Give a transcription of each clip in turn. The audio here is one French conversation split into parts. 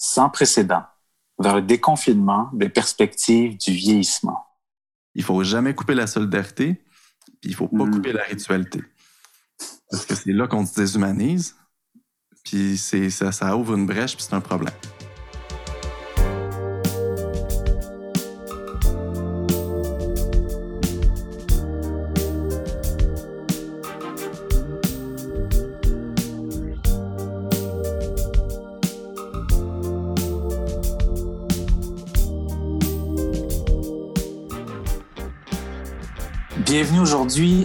sans précédent vers le déconfinement des perspectives du vieillissement. Il faut jamais couper la solidarité, puis il faut pas hmm. couper la ritualité. Parce que c'est là qu'on se déshumanise, puis ça, ça ouvre une brèche, puis c'est un problème.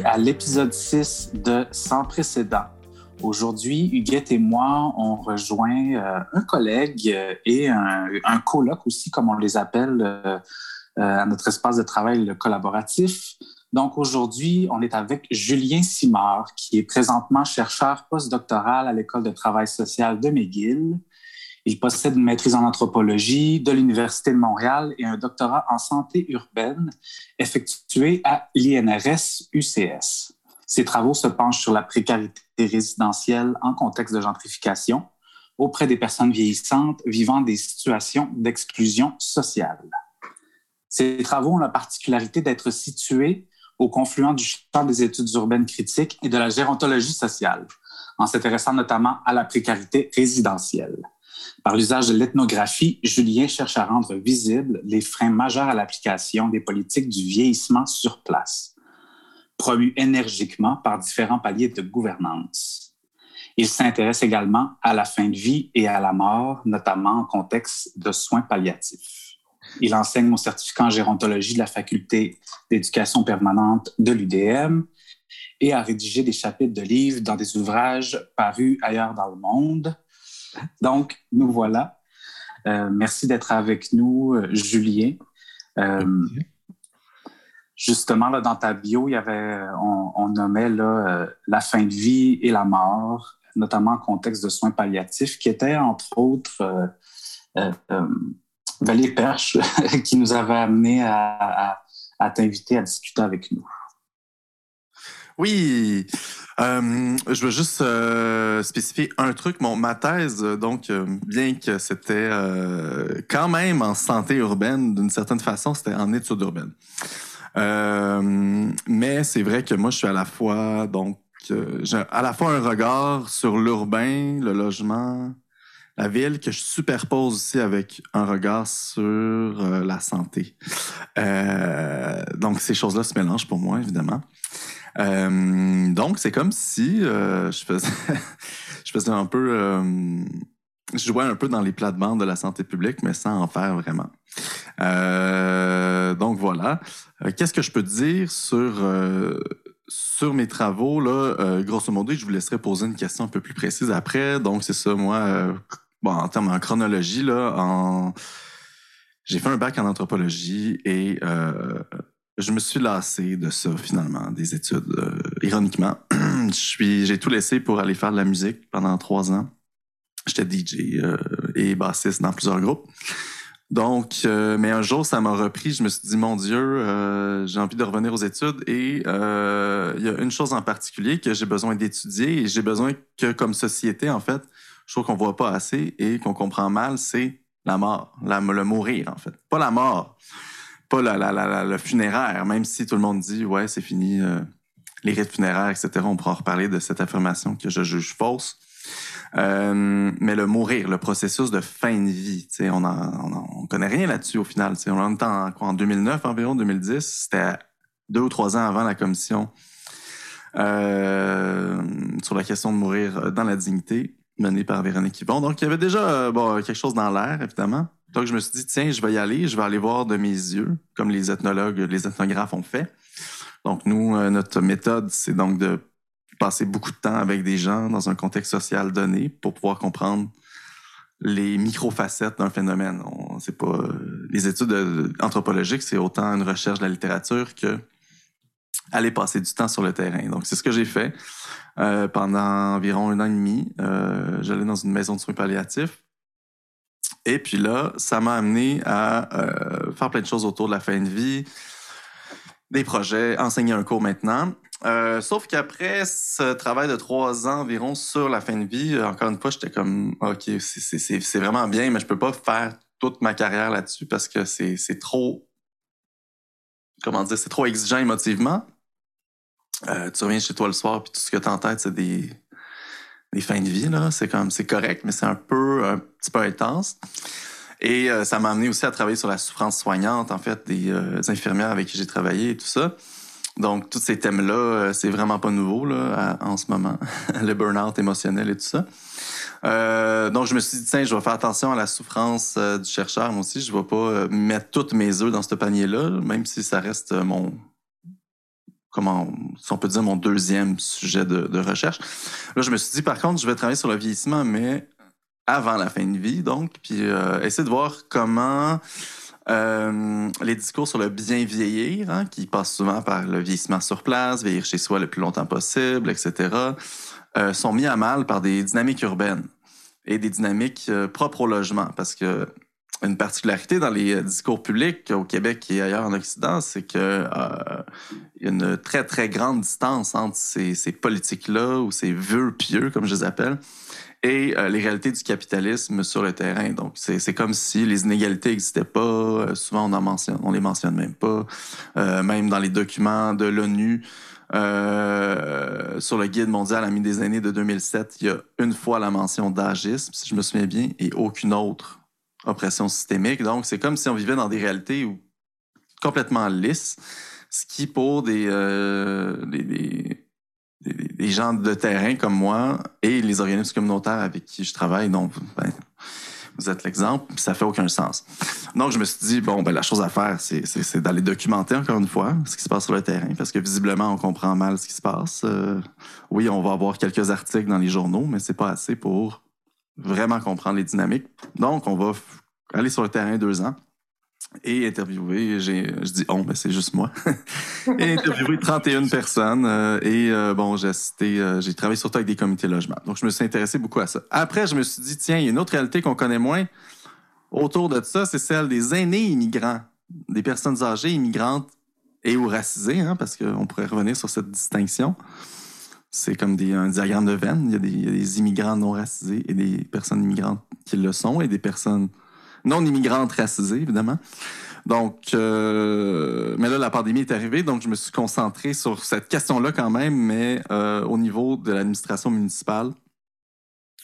À l'épisode 6 de Sans précédent. Aujourd'hui, Huguette et moi, on rejoint euh, un collègue euh, et un, un, colloque aussi, comme on les appelle euh, à notre espace de travail collaboratif. Donc aujourd'hui, on est avec Julien Simard, qui est présentement chercheur postdoctoral à l'École de travail social de McGill il possède une maîtrise en anthropologie de l'Université de Montréal et un doctorat en santé urbaine effectué à l'INRS UCS. Ses travaux se penchent sur la précarité résidentielle en contexte de gentrification auprès des personnes vieillissantes vivant des situations d'exclusion sociale. Ces travaux ont la particularité d'être situés au confluent du champ des études urbaines critiques et de la gérontologie sociale, en s'intéressant notamment à la précarité résidentielle. Par l'usage de l'ethnographie, Julien cherche à rendre visibles les freins majeurs à l'application des politiques du vieillissement sur place, promus énergiquement par différents paliers de gouvernance. Il s'intéresse également à la fin de vie et à la mort, notamment en contexte de soins palliatifs. Il enseigne au certificat en gérontologie de la faculté d'éducation permanente de l'UDM et a rédigé des chapitres de livres dans des ouvrages parus ailleurs dans le monde, donc, nous voilà. Euh, merci d'être avec nous, euh, Julien. Euh, justement, là, dans ta bio, il y avait, on, nommait là, la fin de vie et la mort, notamment en contexte de soins palliatifs, qui était entre autres Valérie Perche qui nous avait amené à t'inviter à discuter avec nous. Oui, euh, je veux juste euh, spécifier un truc. Mon, ma thèse, donc, euh, bien que c'était quand même en santé urbaine, d'une certaine façon, c'était en études urbaines. mais c'est vrai que moi, je suis à la fois, donc, à la fois un regard sur l'urbain, le logement, la ville, que je superpose aussi avec un regard sur la santé. donc, ces choses-là se mélangent pour moi, évidemment. Euh, donc, c'est comme si euh, je, faisais un peu... Euh, je jouais un peu dans les plates-bandes de la santé publique, mais sans en faire vraiment. donc voilà. Qu'est-ce que je peux dire sur sur mes travaux là? Grosso modo, je vous laisserai poser une question un peu plus précise après. Donc c'est ça, moi, en termes en chronologie là, j'ai fait un bac en anthropologie et je me suis lassé de ça finalement, des études. Euh, ironiquement, j'ai tout laissé pour aller faire de la musique pendant trois ans. J'étais DJ euh, et bassiste dans plusieurs groupes. Donc, euh, mais un jour, ça m'a repris. Je me suis dit, mon Dieu, j'ai envie de revenir aux études et il y a une chose en particulier que j'ai besoin d'étudier et j'ai besoin que, comme société, en fait, je trouve qu'on voit pas assez et qu'on comprend mal, c'est la mort, le mourir, en fait. Pas la mort pas la, la, le funéraire, même si tout le monde dit ouais, c'est fini, euh, les rites funéraires, etc. On pourra reparler de cette affirmation que je juge fausse. Euh, mais le mourir, le processus de fin de vie, on, on connaît rien là-dessus au final. On en en, quoi, en 2009 environ, 2010. C'était deux ou trois ans avant la commission euh, sur la question de mourir dans la dignité menée par Véronique Yvon. Donc, il y avait déjà quelque chose dans l'air, évidemment. Donc, je me suis dit, tiens, je vais y aller, je vais aller voir de mes yeux, comme les ethnologues, les ethnographes ont fait. Donc, nous, euh, notre méthode, c'est donc de passer beaucoup de temps avec des gens dans un contexte social donné pour pouvoir comprendre les micro-facettes d'un phénomène. C'est pas euh, les études euh, anthropologiques, c'est autant une recherche de la littérature que aller passer du temps sur le terrain. Donc, c'est ce que j'ai fait pendant environ un an et demi. J'allais dans une maison de soins palliatifs et puis là, ça m'a amené à euh, faire plein de choses autour de la fin de vie, des projets, enseigner un cours maintenant. Euh, sauf qu'après ce travail de trois ans environ sur la fin de vie, encore une fois, j'étais comme, OK, c'est vraiment bien, mais je peux pas faire toute ma carrière là-dessus parce que c'est trop, comment dire, c'est trop exigeant émotivement. Euh, tu reviens chez toi le soir, puis tout ce que tu en tête, c'est des, des fins de vie, là. C'est comme, c'est correct, mais c'est un peu, un petit peu intense. Et euh, ça m'a amené aussi à travailler sur la souffrance soignante, en fait, des, infirmières avec qui j'ai travaillé et tout ça. Donc, tous ces thèmes-là, euh, c'est vraiment pas nouveau là, en ce moment. le burn-out émotionnel et tout ça. Euh, donc, je me suis dit, tiens, je vais faire attention à la souffrance euh, du chercheur, moi aussi. Je vais pas mettre toutes mes œufs dans ce panier-là, même si ça reste mon, comment, si on peut dire, mon deuxième sujet de, recherche. Là, je me suis dit, par contre, je vais travailler sur le vieillissement, mais avant la fin de vie, donc, puis essayer de voir comment euh, les discours sur le bien vieillir, hein, qui passent souvent par le vieillissement sur place, vieillir chez soi le plus longtemps possible, etc., euh, sont mis à mal par des dynamiques urbaines et des dynamiques euh, propres au logement. Parce que une particularité dans les discours publics au Québec et ailleurs en Occident, c'est que y a une très, très grande distance entre ces, politiques-là ou ces vœux pieux, comme je les appelle, et euh, les réalités du capitalisme sur le terrain. Donc, c'est comme si les inégalités n'existaient pas. Euh, souvent, on en mentionne, on les mentionne même pas. Euh, même dans les documents de l'ONU sur le guide mondial ami des aînés de 2007, il y a une fois la mention d'agisme, si je me souviens bien, et aucune autre oppression systémique. Donc, c'est comme si on vivait dans des réalités complètement lisses, ce qui, pour des, des des, gens de terrain comme moi et les organismes communautaires avec qui je travaille, donc ben, vous êtes l'exemple, ça fait aucun sens. Donc je me suis dit bon ben la chose à faire c'est d'aller documenter encore une fois ce qui se passe sur le terrain parce que visiblement on comprend mal ce qui se passe. Euh, oui, on va avoir quelques articles dans les journaux, mais c'est pas assez pour vraiment comprendre les dynamiques. Donc on va aller sur le terrain deux ans et interviewé, j'ai, je dis on, mais c'est juste moi, et interviewé 31 personnes. Euh, et euh, bon, j'ai assisté, euh, j'ai travaillé surtout avec des comités logement. Donc, je me suis intéressé beaucoup à ça. Après, je me suis dit, tiens, il y a une autre réalité qu'on connaît moins autour de ça, c'est celle des aînés immigrants, des personnes âgées immigrantes et ou racisées, hein, parce qu'on pourrait revenir sur cette distinction. C'est comme des, un diagramme de veine. Il y, a des, immigrants non racisés et des personnes immigrantes qui le sont et des personnes non immigrantes racisées, évidemment. Donc, euh, mais là, la pandémie est arrivée, donc je me suis concentré sur cette question-là quand même, mais euh, au niveau de l'administration municipale,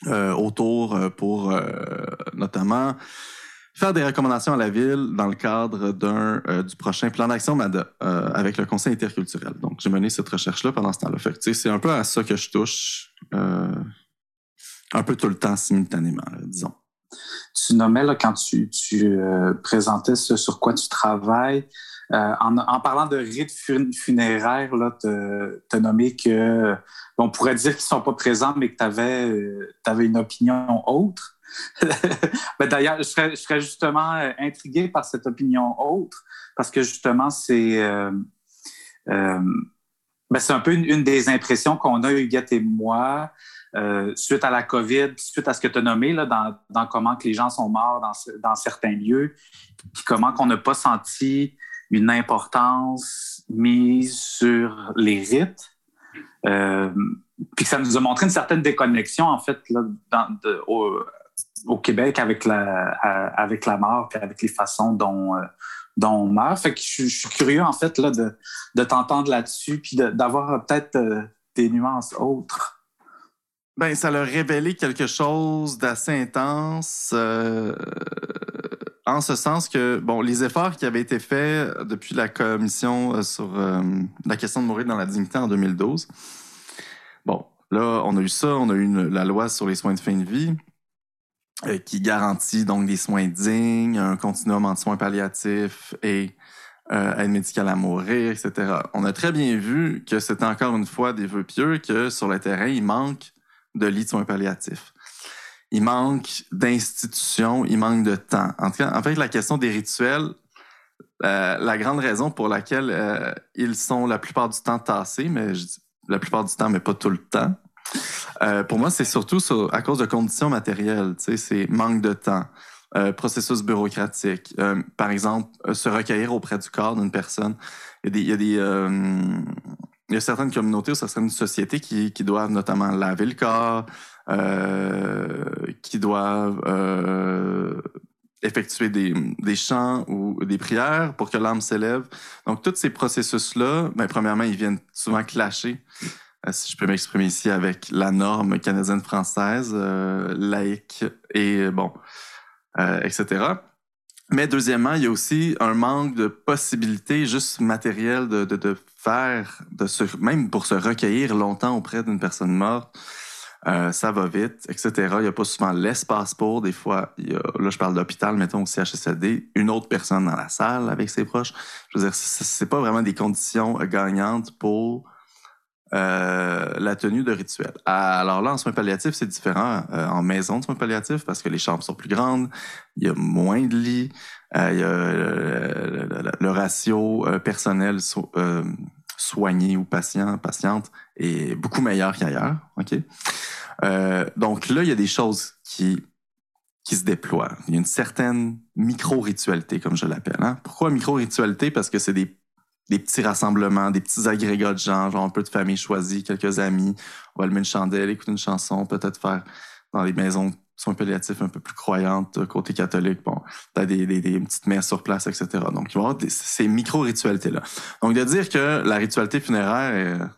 euh, autour pour notamment faire des recommandations à la ville dans le cadre d'un du prochain plan d'action MADA avec le Conseil interculturel. Donc, j'ai mené cette recherche-là pendant ce temps-là. c'est un peu à ça que je touche un peu tout le temps simultanément, disons tu nommais là, quand tu, euh, présentais ce sur quoi tu travailles. Euh, en, parlant de rites funéraires, tu as nommé que on pourrait dire qu'ils ne sont pas présents, mais que tu avais, euh, avais, une opinion autre. D'ailleurs, je serais, justement intrigué par cette opinion autre, parce que justement, c'est ben, c'est un peu une, des impressions qu'on a, Huguette et moi, euh, suite à la COVID, suite à ce que tu as nommé là, dans, dans, comment que les gens sont morts dans, dans certains lieux, puis comment qu'on n'a pas senti une importance mise sur les rites, euh, puis que ça nous a montré une certaine déconnexion, en fait, là, dans, de, au, au, Québec avec la, avec la mort, puis avec les façons dont, euh, dont on meurt. Fait que je, suis curieux, en fait, là, de, de t'entendre là-dessus, puis d'avoir peut-être euh, des nuances autres. Ben, ça leur révélé quelque chose d'assez intense, euh, en ce sens que, bon, les efforts qui avaient été faits depuis la commission euh, sur euh, la question de mourir dans la dignité en 2012, bon, là, on a eu ça, on a eu la loi sur les soins de fin de vie, qui garantit donc des soins dignes, un continuum entre soins palliatifs et aide médicale à mourir, etc. On a très bien vu que c'était encore une fois des vœux pieux, que sur le terrain, il manque de lits de soins palliatifs. Il manque d'institutions, il manque de temps. En tout cas, en fait, la question des rituels, euh, la grande raison pour laquelle euh, ils sont la plupart du temps tassés, mais je dis la plupart du temps, mais pas tout le temps, euh, pour moi, c'est surtout à cause de conditions matérielles. C'est manque de temps, processus bureaucratique. par exemple, se recueillir auprès du corps d'une personne. Il y a certaines communautés ou certaines sociétés qui, doivent notamment laver le corps, euh, qui doivent euh, effectuer des, chants ou des prières pour que l'âme s'élève. Donc, tous ces processus-là, ben, premièrement, ils viennent souvent clasher, euh, si je peux m'exprimer ici, avec la norme canadienne-française, euh, laïque et bon, etc. Mais deuxièmement, il y a aussi un manque de possibilités juste matérielles de, de, faire, de même pour se recueillir longtemps auprès d'une personne morte. Euh, ça va vite, etc. Il n'y a pas souvent l'espace pour. Des fois, là, je parle d'hôpital, mettons au CHSLD, une autre personne dans la salle avec ses proches. Je veux dire, c'est pas vraiment des conditions gagnantes pour euh, la tenue de rituel. Alors là, en soins palliatifs, c'est différent euh, en maison de soins palliatifs parce que les chambres sont plus grandes, il y a moins de lits, euh, il y a le, ratio personnel soigné ou patient, patiente est beaucoup meilleur qu'ailleurs. Ok? donc là, il y a des choses qui qui se déploient. Il y a une certaine micro-ritualité, comme je l'appelle. Hein? Pourquoi micro-ritualité? Parce que c'est des des petits rassemblements, des petits agrégats de gens, genre un peu de famille choisie, quelques amis. On va allumer une chandelle, écouter une chanson, peut-être faire dans les maisons soins palliatifs un peu plus croyantes, côté catholique, bon, t'as des, des, des, petites messes sur place, etc. Donc, il va y avoir ces micro-ritualités-là. Donc, de dire que la ritualité funéraire,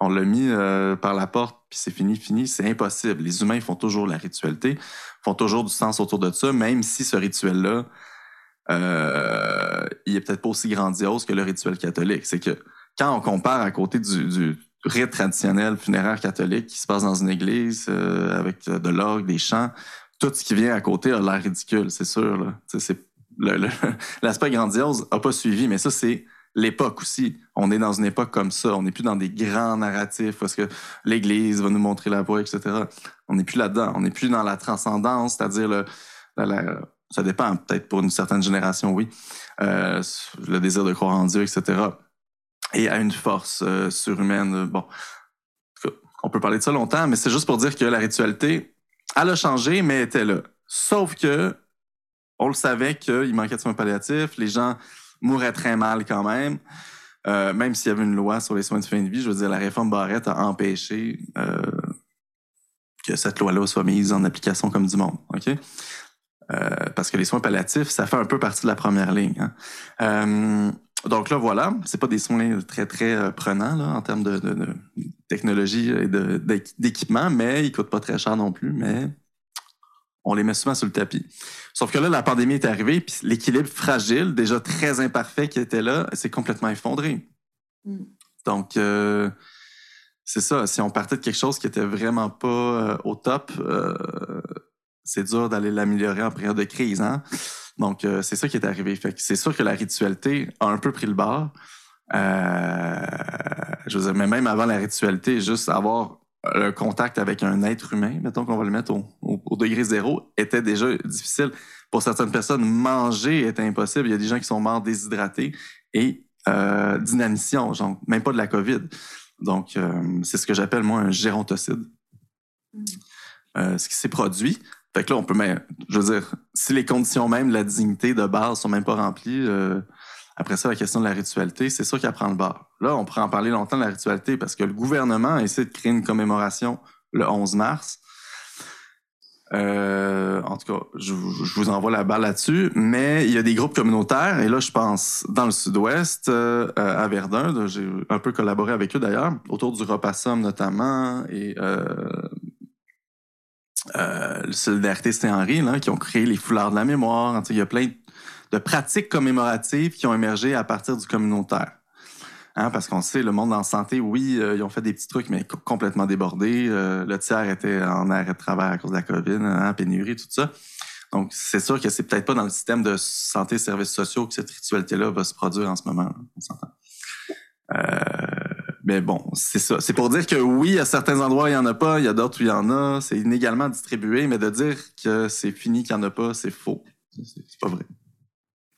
on l'a mis euh, par la porte, puis c'est fini, fini, c'est impossible. Les humains font toujours la ritualité, font toujours du sens autour de ça, même si ce rituel-là, euh, il est peut-être pas aussi grandiose que le rituel catholique. C'est que quand on compare à côté du, du rite traditionnel funéraire catholique qui se passe dans une église euh, avec de l'orgue, des chants, tout ce qui vient à côté a l'air ridicule, c'est sûr. L'aspect grandiose a pas suivi, mais ça, c'est l'époque aussi. On est dans une époque comme ça. On n'est plus dans des grands narratifs parce que l'Église va nous montrer la voie, etc. On n'est plus là-dedans. On n'est plus dans la transcendance, c'est-à-dire le, la, ça dépend, peut-être pour une certaine génération, oui. Euh, le désir de croire en Dieu, etc. Et à une force euh, surhumaine. Bon, on peut parler de ça longtemps, mais c'est juste pour dire que la ritualité, elle a changé, mais était là. Sauf que on le savait qu'il manquait de soins palliatifs, les gens mouraient très mal quand même. Euh, même s'il y avait une loi sur les soins de fin de vie, je veux dire, la réforme Barrette a empêché euh, que cette loi-là soit mise en application comme du monde. OK? Euh, parce que les soins palliatifs, ça fait un peu partie de la première ligne. Hein. Euh, donc là, voilà, c'est pas des soins très, très euh, prenants là, en termes de, de, de technologie et d'équipement, mais ils coûtent pas très cher non plus, mais on les met souvent sur le tapis. Sauf que là, la pandémie est arrivée, puis l'équilibre fragile, déjà très imparfait qui était là, s'est complètement effondré. Mm. Donc, c'est ça. Si on partait de quelque chose qui était vraiment pas au top, c'est dur d'aller l'améliorer en période de crise. Hein? Donc, euh, c'est ça qui est arrivé. Fait c'est sûr que la ritualité a un peu pris le bord. Euh, je veux dire, mais même avant la ritualité, juste avoir un contact avec un être humain, mettons qu'on va le mettre au, degré zéro, était déjà difficile. Pour certaines personnes, manger était impossible. Il y a des gens qui sont morts déshydratés et euh, d'inanition, genre même pas de la COVID. Donc, euh, c'est ce que j'appelle, moi, un gérontocide. Mm. Euh, ce qui s'est produit, fait que là, on peut même, je veux dire, si les conditions même de la dignité de base sont même pas remplies, euh, après ça, la question de la ritualité, c'est sûr qu'elle prend le bord. Là, on pourrait en parler longtemps de la ritualité parce que le gouvernement a essayé de créer une commémoration le 11 mars. Euh, en tout cas, je, vous envoie la balle là-dessus, mais il y a des groupes communautaires, et là, je pense dans le sud-ouest, euh, à Verdun, j'ai un peu collaboré avec eux d'ailleurs, autour du repas somme notamment, et euh, Solidarité Saint-Henri, qui ont créé les foulards de la mémoire. Il y a plein de pratiques commémoratives qui ont émergé à partir du communautaire. Hein, parce qu'on sait, le monde en santé, oui, euh, ils ont fait des petits trucs, mais complètement débordés. Euh, le tiers était en arrêt de travail à cause de la COVID, hein, pénurie, tout ça. Donc, c'est sûr que c'est peut-être pas dans le système de santé et services sociaux que cette ritualité-là va se produire en ce moment. On s'entend. Euh, mais bon, c'est ça. C'est pour dire que oui, à certains endroits, il n'y en a pas, il y a d'autres où il y en a. C'est inégalement distribué, mais de dire que c'est fini, qu'il n'y en a pas, c'est faux. C'est pas vrai.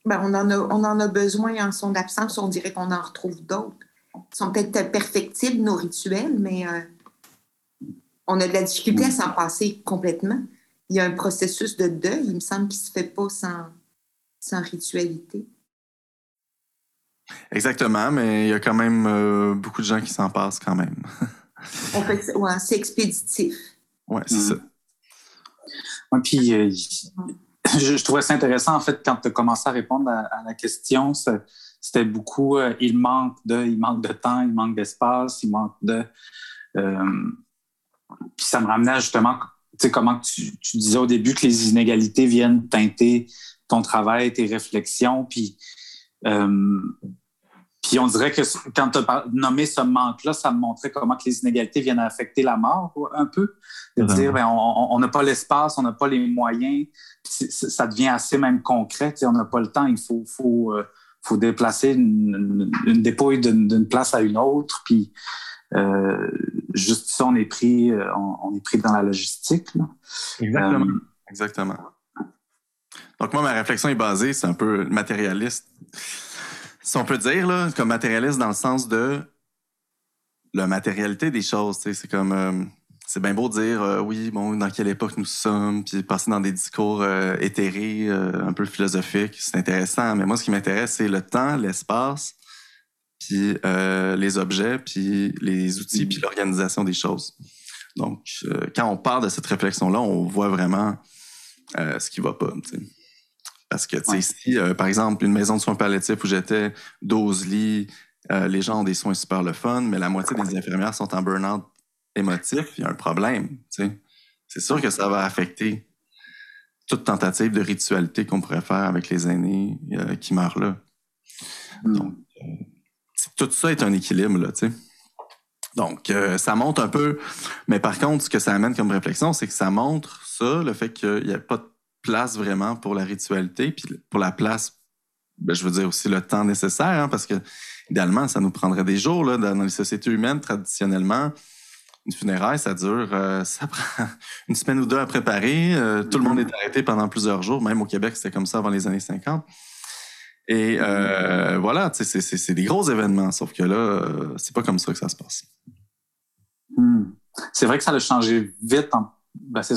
Ben, on, en a, on en a besoin en son absence. On dirait qu'on en retrouve d'autres. Ils sont peut-être perfectibles, nos rituels, mais euh, on a de la difficulté à s'en passer complètement. Il y a un processus de deuil, il me semble, qui ne se fait pas sans, sans ritualité. Exactement, mais il y a quand même euh, beaucoup de gens qui s'en passent quand même. On fait, ouais, c'est expéditif. Ouais, c'est ça. Ouais, puis euh, je, trouvais ça intéressant, en fait, quand tu as commencé à répondre à, la question, c'était beaucoup euh, il manque de, il manque de temps, il manque d'espace, il manque de. puis ça me ramenait justement, tu sais, comment tu, tu, disais au début que les inégalités viennent teinter ton travail, tes réflexions, puis puis on dirait que quand tu as nommé ce manque-là, ça me montrait comment que les inégalités viennent affecter la mort un peu. De dire, ben, on n'a pas l'espace, on n'a pas les moyens. Ça devient assez même concret. On n'a pas le temps. Il faut, faut, euh, faut déplacer une, dépouille d'une place à une autre. Puis euh, juste ça, on est pris, euh, on, est pris dans la logistique. Exactement. Exactement. Donc moi, ma réflexion est basée, c'est un peu matérialiste si on peut dire, là, comme matérialiste dans le sens de la matérialité des choses. C'est comme. Euh, c'est bien beau de dire, euh, oui, bon, dans quelle époque nous sommes, puis passer dans des discours euh, éthérés, un peu philosophiques. C'est intéressant. Mais moi, ce qui m'intéresse, c'est le temps, l'espace, puis les objets, puis les outils, puis l'organisation des choses. Donc, quand on parle de cette réflexion-là, on voit vraiment ce qui va pas. Parce que, tu sais, si, euh, par exemple, une maison de soins palliatifs où j'étais, 12 lits, euh, les gens ont des soins super le fun, mais la moitié des infirmières sont en burn-out émotif, il y a un problème, tu sais. C'est sûr que ça va affecter toute tentative de ritualité qu'on pourrait faire avec les aînés euh, qui meurent là. Hmm. Donc, tout ça est un équilibre, là, tu sais. Donc, ça montre un peu. Mais par contre, ce que ça amène comme réflexion, c'est que ça montre ça, le fait qu'il n'y a pas de place vraiment pour la ritualité, puis pour la place, ben, je veux dire aussi le temps nécessaire, hein, parce que idéalement, ça nous prendrait des jours là, dans les sociétés humaines traditionnellement. Une funéraille, ça dure, euh, ça prend une semaine ou deux à préparer. Euh, tout le monde est arrêté pendant plusieurs jours. Même au Québec, c'était comme ça avant les années 50. Et euh, voilà, c'est des gros événements, sauf que là, c'est pas comme ça que ça se passe. Hmm. C'est vrai que ça a changé vite en ben, ça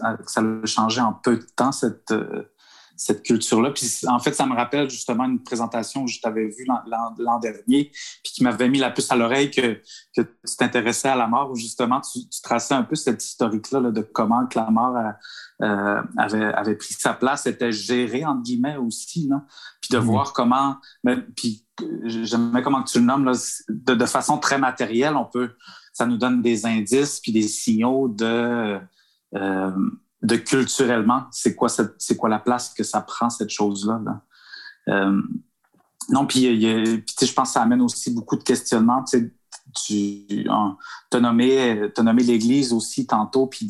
a changé en peu de temps, cette, euh, cette culture-là. Puis en fait, ça me rappelle justement une présentation que je t'avais vue l'an dernier, puis qui m'avait mis la puce à l'oreille que, que tu t'intéressais à la mort, où justement tu, traçais un peu cette historique-là de comment que la mort euh, avait, avait pris sa place, était gérée, entre guillemets, aussi. Là. Puis de mmh. voir comment, puis j'aimais comment tu le nommes, là, de, de façon très matérielle, on peut ça nous donne des indices puis des signaux de euh, de culturellement, c'est quoi, la place que ça prend, cette chose-là. Euh, non, puis, je pense que ça amène aussi beaucoup de questionnements. Tu as nommé, l'Église aussi tantôt, puis.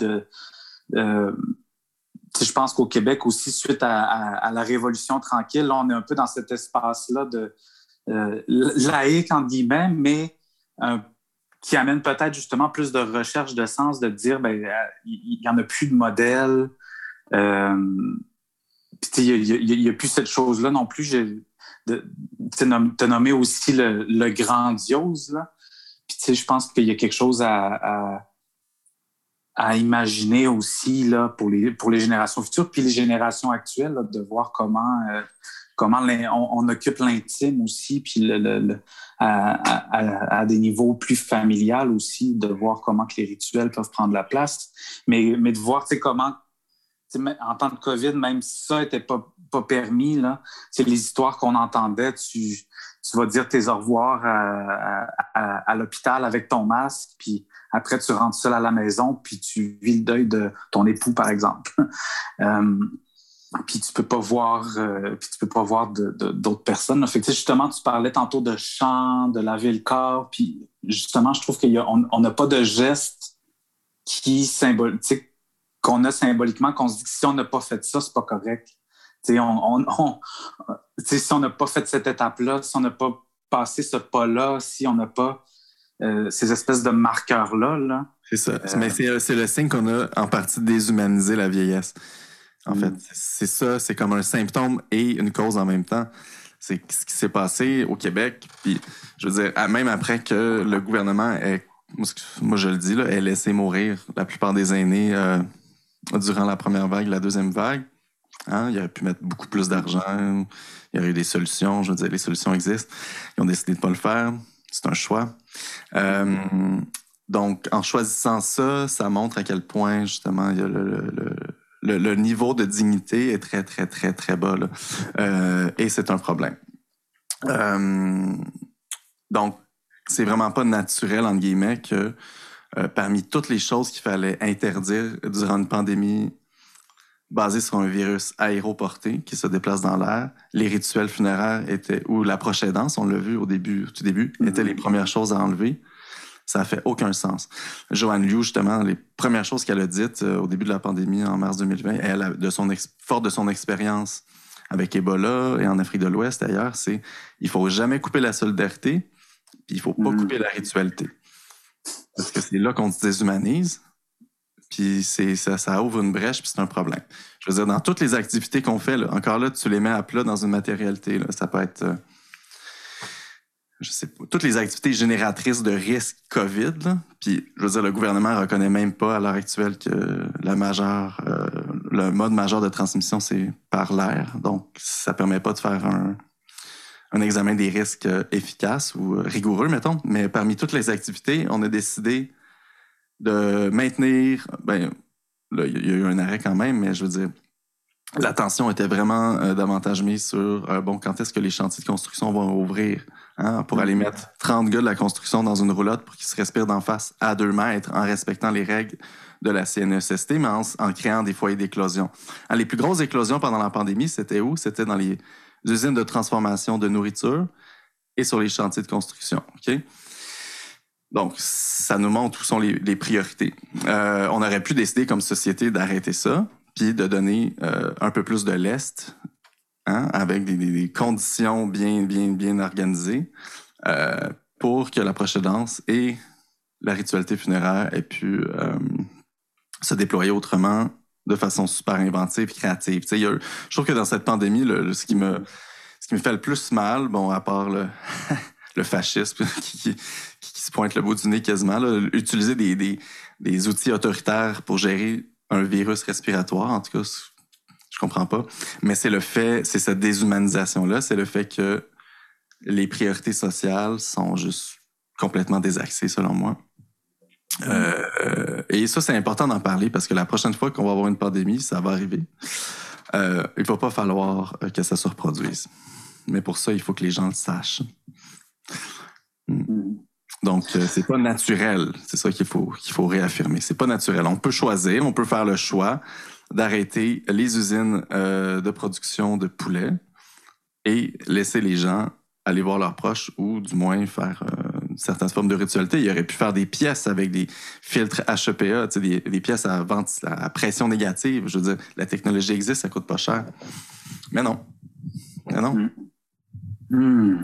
Euh, je pense qu'au Québec aussi, suite à, la Révolution tranquille, on est un peu dans cet espace-là de laïque, en guillemets, mais un qui amène peut-être justement plus de recherche de sens, de dire, ben, euh, il n'y en a plus de modèle. Euh, il n'y a, plus cette chose-là non plus. Tu as nommé aussi le, grandiose. Là. Puis, je pense qu'il y a quelque chose à, à, imaginer aussi là, pour, les, pour les générations futures, puis les générations actuelles, de voir comment, euh, comment on, occupe l'intime aussi, puis le, à, des niveaux plus familiales aussi, de voir comment que les rituels peuvent prendre la place, mais, mais de voir comment, en temps de COVID, même si ça n'était pas, pas permis, c'est les histoires qu'on entendait, tu, tu vas dire tes au revoir à, l'hôpital avec ton masque, puis après tu rentres seul à la maison, puis tu vis le deuil de ton époux, par exemple. Euh, puis tu peux pas voir, euh, puis tu peux pas voir d'autres personnes. Fait justement, tu parlais tantôt de chant, de laver le corps, puis justement, je trouve qu'on n'a pas de geste qui symbolique, qu'on a symboliquement, qu'on se dit que si on n'a pas fait ça, c'est pas correct. on, on, si on n'a pas fait cette étape-là, si on n'a pas passé ce pas-là, si on n'a pas euh, ces espèces de marqueurs-là. -là, c'est ça. Euh, Mais c'est le signe qu'on a en partie déshumanisé la vieillesse. En fait, mm. c'est ça, c'est comme un symptôme et une cause en même temps. C'est ce qui s'est passé au Québec. Puis, je veux dire, même après que le gouvernement ait, moi je le dis, là, ait laissé mourir la plupart des aînés euh, durant la première vague, la deuxième vague, Hein? Il aurait pu mettre beaucoup plus d'argent. Il y aurait eu des solutions. Je veux dire, les solutions existent. Ils ont décidé de ne pas le faire. C'est un choix. Euh, donc, en choisissant ça, ça montre à quel point, justement, il y a le, le, le, niveau de dignité est très, très, très, très bas. Là. Euh, et c'est un problème. Euh, donc, c'est vraiment pas naturel, entre guillemets, que euh, parmi toutes les choses qu'il fallait interdire durant une pandémie basée sur un virus aéroporté qui se déplace dans l'air, les rituels funéraires étaient, ou la danse, on l'a vu au début, au tout début, mm-hmm. étaient les premières choses à enlever. Ça n'a fait aucun sens. Joanne Liu, justement, les premières choses qu'elle a dites euh, au début de la pandémie en mars 2020, elle, de son forte de son expérience avec Ebola et en Afrique de l'Ouest ailleurs, c'est il faut jamais couper la solidarité, puis il faut pas mm. couper la ritualité. Parce que c'est là qu'on se déshumanise, puis c'est ça, ça ouvre une brèche, puis c'est un problème. Je veux dire, dans toutes les activités qu'on fait, encore là, tu les mets à plat dans une matérialité. Là, ça peut être... Je sais pas, toutes les activités génératrices de risques COVID. Puis, je veux dire, le gouvernement reconnaît même pas à l'heure actuelle que la majeure, euh, le mode majeur de transmission, c'est par l'air. Donc, ça permet pas de faire un, un examen des risques euh, efficace ou euh, rigoureux, mettons. Mais parmi toutes les activités, on a décidé de maintenir, ben, là, il y a eu un arrêt quand même, mais je veux dire, l'attention était vraiment davantage mise sur, bon, quand est-ce que les chantiers de construction vont ouvrir? Hein, pour aller mettre 30 gars de la construction dans une roulotte pour qu'ils se respirent d'en face à 2 mètres en respectant les règles de la CNESST, mais en, créant des foyers d'éclosion. Hein, les plus grosses éclosions pendant la pandémie, c'était où? C'était dans les usines de transformation de nourriture et sur les chantiers de construction. OK? Donc, ça nous montre où sont les, priorités. Euh, on aurait pu décider comme société d'arrêter ça, puis de donner euh, un peu plus de lest Hein, avec des, conditions bien, bien, bien organisées euh, pour que la danse et la ritualité funéraire aient pu euh, se déployer autrement de façon super inventive et créative. je trouve que dans cette pandémie, ce, qui me, ce qui me fait le plus mal, bon, à part le, le fascisme qui, qui, se pointe le bout du nez quasiment, utiliser des, des, des outils autoritaires pour gérer un virus respiratoire, en tout cas, je comprends pas. Mais c'est le fait, c'est cette déshumanisation-là, c'est le fait que les priorités sociales sont juste complètement désaxées, selon moi. Euh, et ça, c'est important d'en parler parce que la prochaine fois qu'on va avoir une pandémie, ça va arriver. Euh, il ne va pas falloir que ça se reproduise. Mais pour ça, il faut que les gens le sachent. Hmm. Donc, euh, c'est pas naturel. C'est ça qu'il faut, qu'il faut réaffirmer. C'est pas naturel. On peut choisir, on peut faire le choix d'arrêter les usines euh, de production de poulet et laisser les gens aller voir leurs proches ou du moins faire euh, certaines formes de ritualité. Il aurait pu faire des pièces avec des filtres HEPA, des, pièces à, pression négative. Je veux dire, la technologie existe, ça coûte pas cher. Mais non. Mais non. Hmm.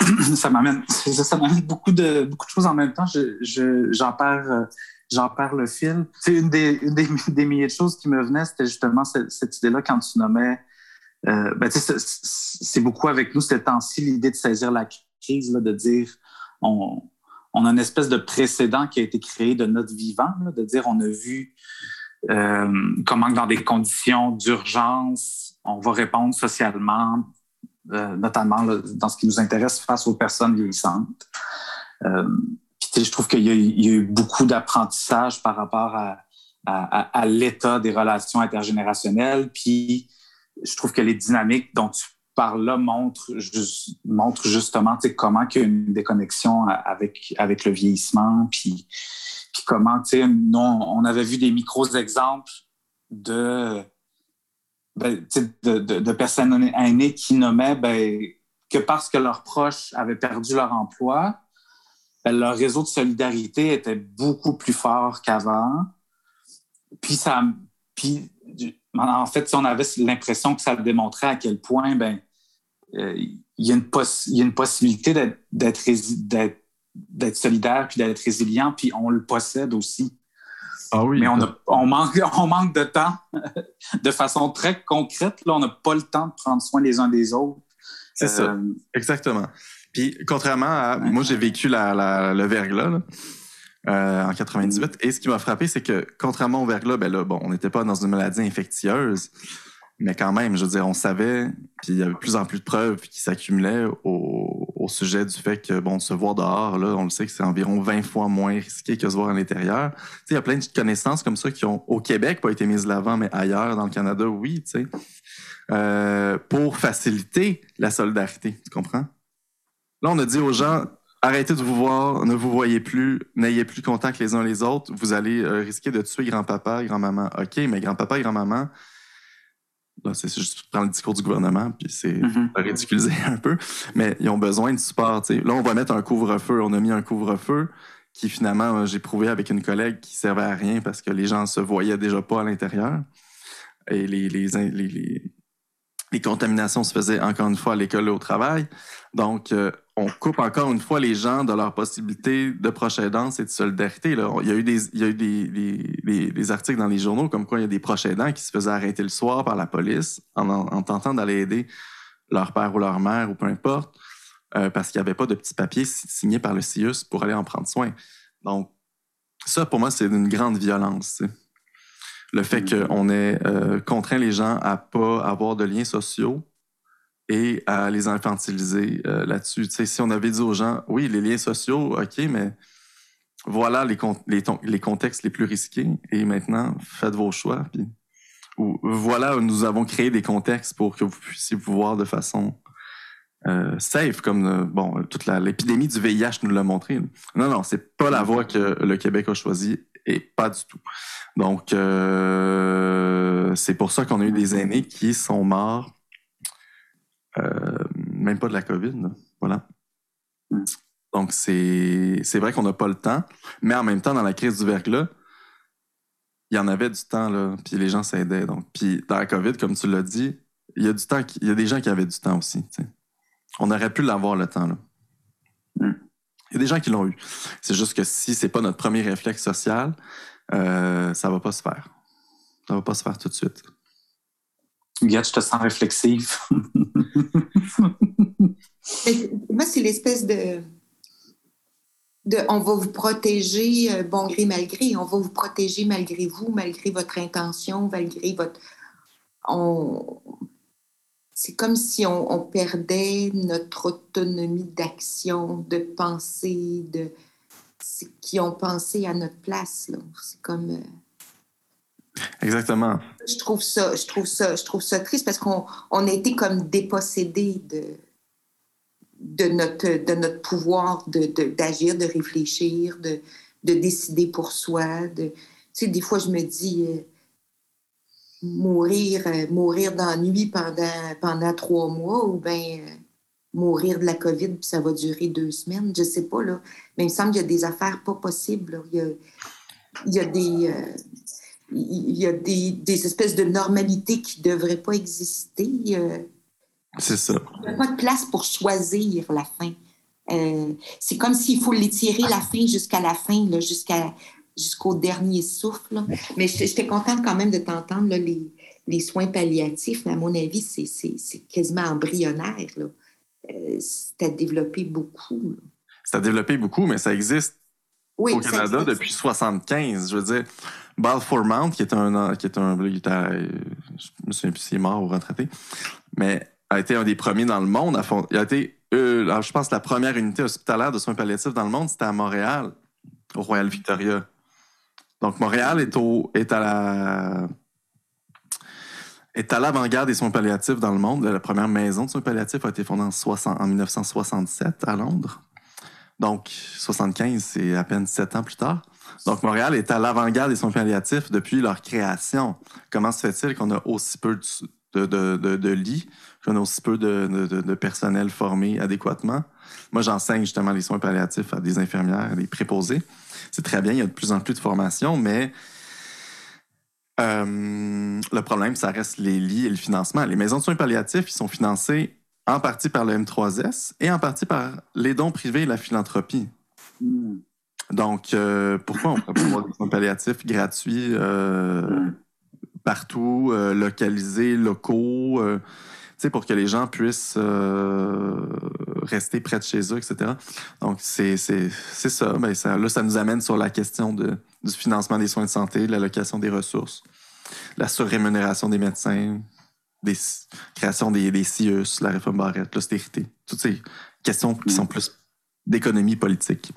Ça m'amène, beaucoup de, beaucoup de choses en même temps. J'en je, perds euh, j'en le fil. C'est une, des, des, milliers de choses qui me venaient, c'était justement cette, idée-là quand tu nommais. Euh, ben, c'est beaucoup avec nous ces temps-ci l'idée de saisir la crise, là, de dire on, on, a une espèce de précédent qui a été créé de notre vivant, de dire on a vu euh, comment dans des conditions d'urgence, on va répondre socialement, euh, notamment dans ce qui nous intéresse face aux personnes vieillissantes. Euh, je trouve qu'il y, a eu beaucoup d'apprentissage par rapport à, l'état des relations intergénérationnelles. Puis je trouve que les dynamiques dont tu parles là montrent, justement comment il y a une déconnexion avec, avec le vieillissement. Puis, comment, nous, on avait vu des micros-exemples de, ben, de, personnes aînées qui nommaient ben, que parce que leurs proches avaient perdu leur emploi, ben, leur réseau de solidarité était beaucoup plus fort qu'avant. Puis ça, puis en fait, on avait l'impression que ça démontrait à quel point, ben, euh, il, y a une il y a une possibilité d'être solidaire puis d'être résilient, puis on le possède aussi. Ah oui. Mais on, a, on, manque, on manque de temps de façon très concrète. Là, on n'a pas le temps de prendre soin les uns des autres. C'est ça. Euh, Exactement. Puis, contrairement à. Moi, j'ai vécu la, la, le verglas. en 98. Et ce qui m'a frappé, c'est que contrairement au verglas, ben là, bon, on n'était pas dans une maladie infectieuse, mais quand même, je veux dire, on savait, puis il y avait de plus en plus de preuves qui s'accumulaient au, sujet du fait que, bon, se voir dehors, là, on le sait que c'est environ 20 fois moins risqué que se voir à l'intérieur. Tu sais, il y a plein de connaissances comme ça qui ont, au Québec, pas été mises de l'avant, mais ailleurs, dans le Canada, oui, tu sais, euh, pour faciliter la solidarité, tu comprends? Là, on a dit aux gens, arrêtez de vous voir, ne vous voyez plus, n'ayez plus contact les uns les autres, vous allez euh, risquer de tuer grand-papa, grand-maman. OK, mais grand-papa grand-maman, c'est juste prendre le discours du gouvernement, puis c'est mm ridiculiser un peu. Mais ils ont besoin de support. Là, on va mettre un couvre-feu. On a mis un couvre-feu qui, finalement, j'ai prouvé avec une collègue qui servait à rien parce que les gens se voyaient déjà pas à l'intérieur. Et les, les, les, les, contaminations se faisaient encore une fois à l'école et au travail. Donc, euh, on coupe encore une fois les gens de leur possibilité de proche aidance et de solidarité. Il y a eu, des, articles dans les journaux comme quoi il y a des proches qui se faisaient arrêter le soir par la police en, en, tentant d'aller aider leur père ou leur mère ou peu importe, euh, parce qu'il n'y avait pas de petits papiers signés par le CIUS pour aller en prendre soin. Donc, ça, pour moi, c'est une grande violence. Le fait mmh. qu'on ait euh, contraint les gens à pas avoir de liens sociaux et à les infantiliser euh, là-dessus. si on avait dit aux gens, oui, les liens sociaux, OK, mais voilà les, les, les contextes les plus risqués et maintenant, faites vos choix. Puis, ou, voilà, nous avons créé des contextes pour que vous puissiez vous voir de façon euh, safe, comme euh, bon, toute l'épidémie du VIH nous l'a montré. Non, non, c'est pas la voie que le Québec a choisie et pas du tout. Donc, euh, c'est pour ça qu'on a eu des aînés qui sont morts euh, même pas de la COVID. Voilà. Hmm. Donc, c'est vrai qu'on n'a pas le temps, mais en même temps, dans la crise du verglas, il y en avait du temps, là, puis les gens s'aidaient. Donc, puis dans la COVID, comme tu l'as dit, il y a du temps, il y a des gens qui avaient du temps aussi. On aurait pu l'avoir le temps, là. Il y a des gens qui l'ont eu. C'est juste que si c'est pas notre premier réflexe social, euh, ça va pas se faire. Ça va pas se faire tout de suite. Regarde, je te sens réflexive. Moi, c'est l'espèce de, de, On va vous protéger, euh, bon gré, mal gré. On va vous protéger malgré vous, malgré votre intention, malgré votre. On... C'est comme si on, perdait notre autonomie d'action, de pensée, de. qui ont pensé à notre place. C'est comme. Euh, Exactement. Je trouve ça, je trouve ça, je trouve ça triste parce qu'on on a été comme dépossédé de, de, notre, de notre pouvoir d'agir, de, de, réfléchir, de, de décider pour soi. De, tu sais, des fois, je me dis, euh, mourir, euh, mourir d'ennui pendant, pendant trois mois ou bien euh, mourir de la COVID puis ça va durer deux semaines, je sais pas, là. Mais il me semble qu'il y a des affaires pas possibles. Il, y a, il y a des il y a des, des, espèces de normalités qui ne devraient pas exister. Euh. c'est ça. Il n'y a pas de place pour choisir la fin. Euh, c'est comme s'il faut l'étirer la fin jusqu'à la fin, jusqu'à, jusqu'au dernier souffle. Mais j'étais contente quand même de t'entendre, les, les, soins palliatifs. à mon avis, c'est, quasiment embryonnaire. Là. Euh, c'est à développer beaucoup. C'est à développer beaucoup, mais ça existe au Canada depuis 75. Je veux dire, Balfour Mount, qui est un, qui est un, il je me souviens plus s'il est mort ou retraité, mais a été un des premiers dans le monde. À fond, il a été, euh, je pense, la première unité hospitalière de soins palliatifs dans le monde, c'était à Montréal, au Royal Victoria. Donc Montréal est à l'avant-garde des soins palliatifs dans le monde. La première maison de soins palliatifs a été fondée en, 60, en 1967 à Londres. Donc, 75, c'est à peine sept ans plus tard. Donc, Montréal est à l'avant-garde des soins palliatifs depuis leur création. Comment se fait-il qu'on a aussi peu de lits, qu'on a aussi peu de, personnel formé adéquatement? Moi, j'enseigne justement les soins palliatifs à des infirmières, à des préposés. C'est très bien, il y a de plus en plus de formations, mais euh, le problème, ça reste les lits et le financement. Les maisons de soins palliatifs, ils sont financés en partie par le M3S et en partie par les dons privés et la philanthropie. Hmm. Donc, euh, pourquoi on pas avoir des soins palliatifs gratuits euh, partout, localisés, locaux, pour que les gens puissent rester près de chez eux, etc. Donc, c'est ça. Ben, ça. Là, ça nous amène sur la question de, du financement des soins de santé, de l'allocation des ressources, la surrémunération des médecins, des création des, des CIUS, la réforme Barrette, l'austérité. Toutes ces questions qui sont plus d'économie politique.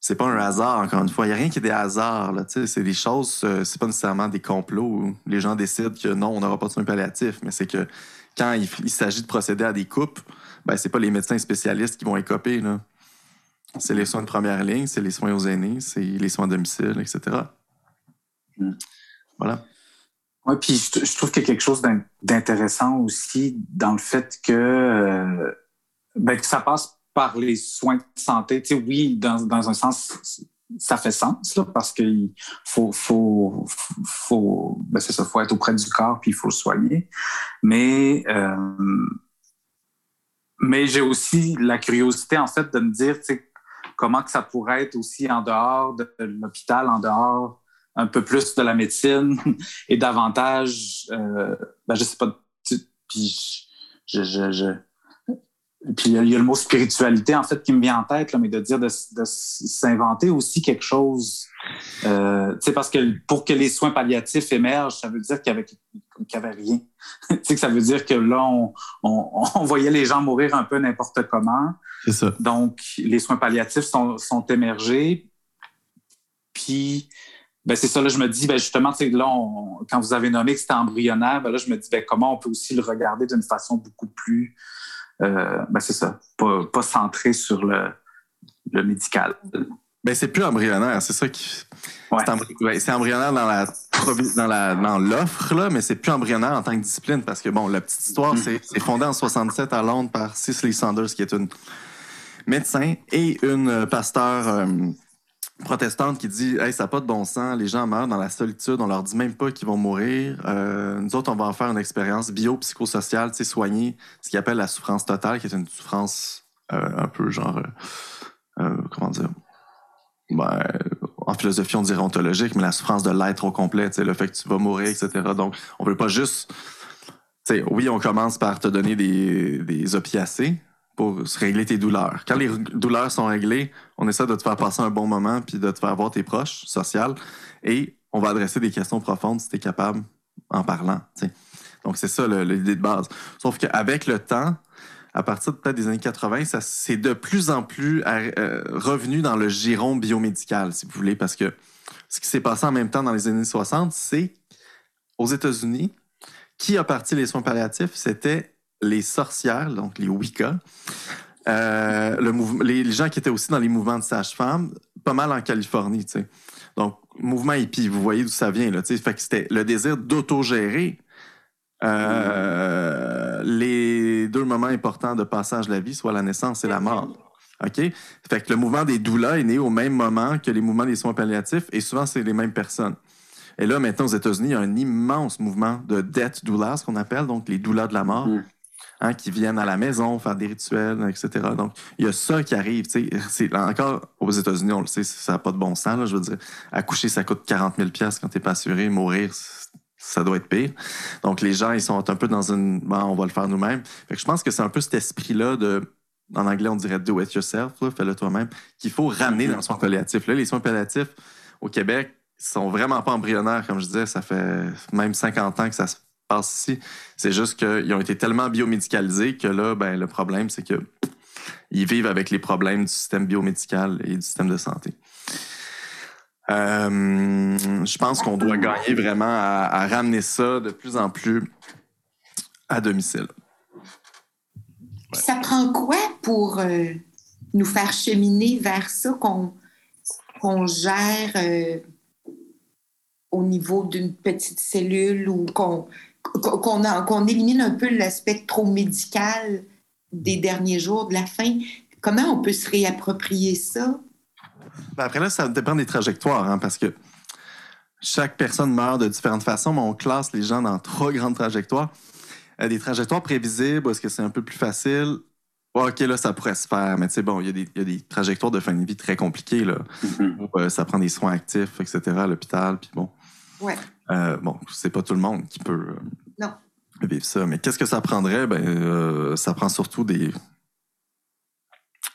C'est pas un hasard, encore une fois. Il n'y a rien qui est des hasards. C'est des choses, euh, c'est pas nécessairement des complots où les gens décident que non, on n'aura pas de soins palliatifs, mais c'est que quand il, s'agit de procéder à des coupes, ben, c'est pas les médecins spécialistes qui vont écoper. C'est les soins de première ligne, c'est les soins aux aînés, c'est les soins à domicile, etc. Hmm. Voilà. Oui, puis je, trouve qu'il y a quelque chose d'intéressant aussi dans le fait que, euh, ben, que ça passe par les soins de santé. Tu sais, oui, dans, dans un sens, ça fait sens là, parce qu'il faut, faut, faut, ben c'est ça, faut être auprès du corps puis il faut le soigner. Mais, euh, mais j'ai aussi la curiosité en fait de me dire, comment que ça pourrait être aussi en dehors de l'hôpital, en dehors un peu plus de la médecine et davantage, euh, ben je sais pas, puis je, je, je puis il y a le mot spiritualité en fait qui me vient en tête, là, mais de dire de, de s'inventer aussi quelque chose. Euh, parce que pour que les soins palliatifs émergent, ça veut dire qu'il n'y avait, qu avait, rien. que ça veut dire que là, on, on, on voyait les gens mourir un peu n'importe comment. C'est ça. Donc, les soins palliatifs sont, sont émergés. Puis, ben c'est ça, là, je me dis, ben justement, là, quand vous avez nommé que c'était embryonnaire, ben là, je me dis, ben, comment on peut aussi le regarder d'une façon beaucoup plus euh, ben c'est ça, pas, pas, centré sur le, le médical. Ben c'est plus embryonnaire, c'est ça qui. C'est embryonnaire dans la dans la dans l'offre là, mais c'est plus embryonnaire en tant que discipline parce que bon, la petite histoire, mm-hmm. c'est fondé en 67 à Londres par Cicely Saunders qui est une médecin et une pasteur euh, protestante qui dit Hey, ça n'a pas de bon sens, les gens meurent dans la solitude, on leur dit même pas qu'ils vont mourir. Euh, nous autres, on va en faire une expérience biopsychosociale, tu sais, soigner ce qu'ils appelle la souffrance totale, qui est une souffrance euh, un peu genre. Euh, comment dire? Ben, En philosophie, on dirait ontologique, mais la souffrance de l'être au complet, tu le fait que tu vas mourir, etc. Donc, on veut pas juste. Oui, on commence par te donner des opiacés, pour régler tes douleurs. Quand les douleurs sont réglées, on essaie de te faire passer un bon moment puis de te faire voir tes proches, sociales, et on va adresser des questions profondes si tu es capable en parlant. Donc, c'est ça l'idée de base. Sauf qu'avec le temps, à partir peut-être des années 80, ça c'est de plus en plus euh, revenu dans le giron biomédical, si vous voulez, parce que ce qui s'est passé en même temps dans les années 60, c'est aux États-Unis, qui a parti les soins palliatifs, c'était les sorcières, donc les Wicca, euh, le les gens qui étaient aussi dans les mouvements de sage-femme, pas mal en Californie, tu sais. Donc, mouvement hippie, vous voyez d'où ça vient, là, tu sais. Fait que c'était le désir d'autogérer euh, les deux moments importants de passage de la vie, soit la naissance et la mort. OK? Fait que le mouvement des doulas est né au même moment que les mouvements des soins palliatifs et souvent, c'est les mêmes personnes. Et là, maintenant, aux États-Unis, il y a un immense mouvement de death doulas, ce qu'on appelle, donc les doulas de la mort. Mm. Hein, qui viennent à la maison faire des rituels, etc. Donc, il y a ça qui arrive. C'est, encore, aux États-Unis, on le sait, ça n'a pas de bon sens. Je veux dire, accoucher, ça coûte 40 000 quand tu n'es pas assuré. Mourir, ça doit être pire. Donc, les gens, ils sont un peu dans une... Bon, on va le faire nous-mêmes. je pense que c'est un peu cet esprit-là de... En anglais, on dirait do it yourself, fais-le toi-même, qu'il faut ramener dans le soin palliatif. Les soins palliatifs au Québec sont vraiment pas embryonnaires, comme je disais. Ça fait même 50 ans que ça se ici. C'est juste qu'ils ont été tellement biomédicalisés que là, ben, le problème, c'est que ils vivent avec les problèmes du système biomédical et du système de santé. Euh, je pense qu'on doit gagner vraiment à, ramener ça de plus en plus à domicile. Ça prend quoi pour euh, nous faire cheminer vers ça qu'on gère euh, au niveau d'une petite cellule ou qu'on qu'on élimine un peu l'aspect trop médical des derniers jours de la fin. Comment on peut se réapproprier ça? Ben, après là, ça dépend des trajectoires, hein, parce que chaque personne meurt de différentes façons, mais on classe les gens dans trois grandes trajectoires. Euh, des trajectoires prévisibles, est-ce que c'est un peu plus facile? OK, là, ça pourrait se faire, mais tu sais, bon, il y, a des trajectoires de fin de vie très compliquées, là, mm-hmm. où euh, ça prend des soins actifs, etc., à l'hôpital, puis bon. Ouais. Euh, bon, c'est pas tout le monde qui peut non. vivre ça. Mais qu'est-ce que ça prendrait? Ben, euh, ça prend surtout des.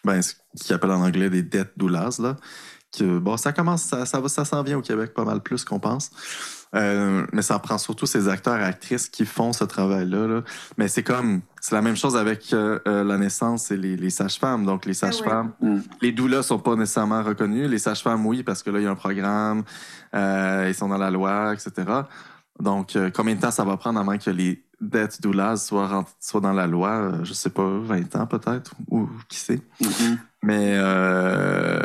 Ben, ce qu'ils appellent en anglais des dettes doulas, là. Que, bon, ça commence, ça, ça, ça s'en vient au Québec pas mal plus qu'on pense. Euh, mais ça prend surtout ces acteurs et actrices qui font ce travail-là. là. Mais c'est comme, c'est la même chose avec euh, euh, la naissance et les, les sages-femmes. Donc, les sages-femmes, Mm. les doulas sont pas nécessairement reconnus. Les sages-femmes, oui, parce que là, il y a un programme, euh, ils sont dans la loi, etc. Donc, euh, combien de temps ça va prendre avant que les dettes doulas soient, soient dans la loi? Euh, je sais pas, 20 ans peut-être, ou qui sait. Mhm. Mais euh,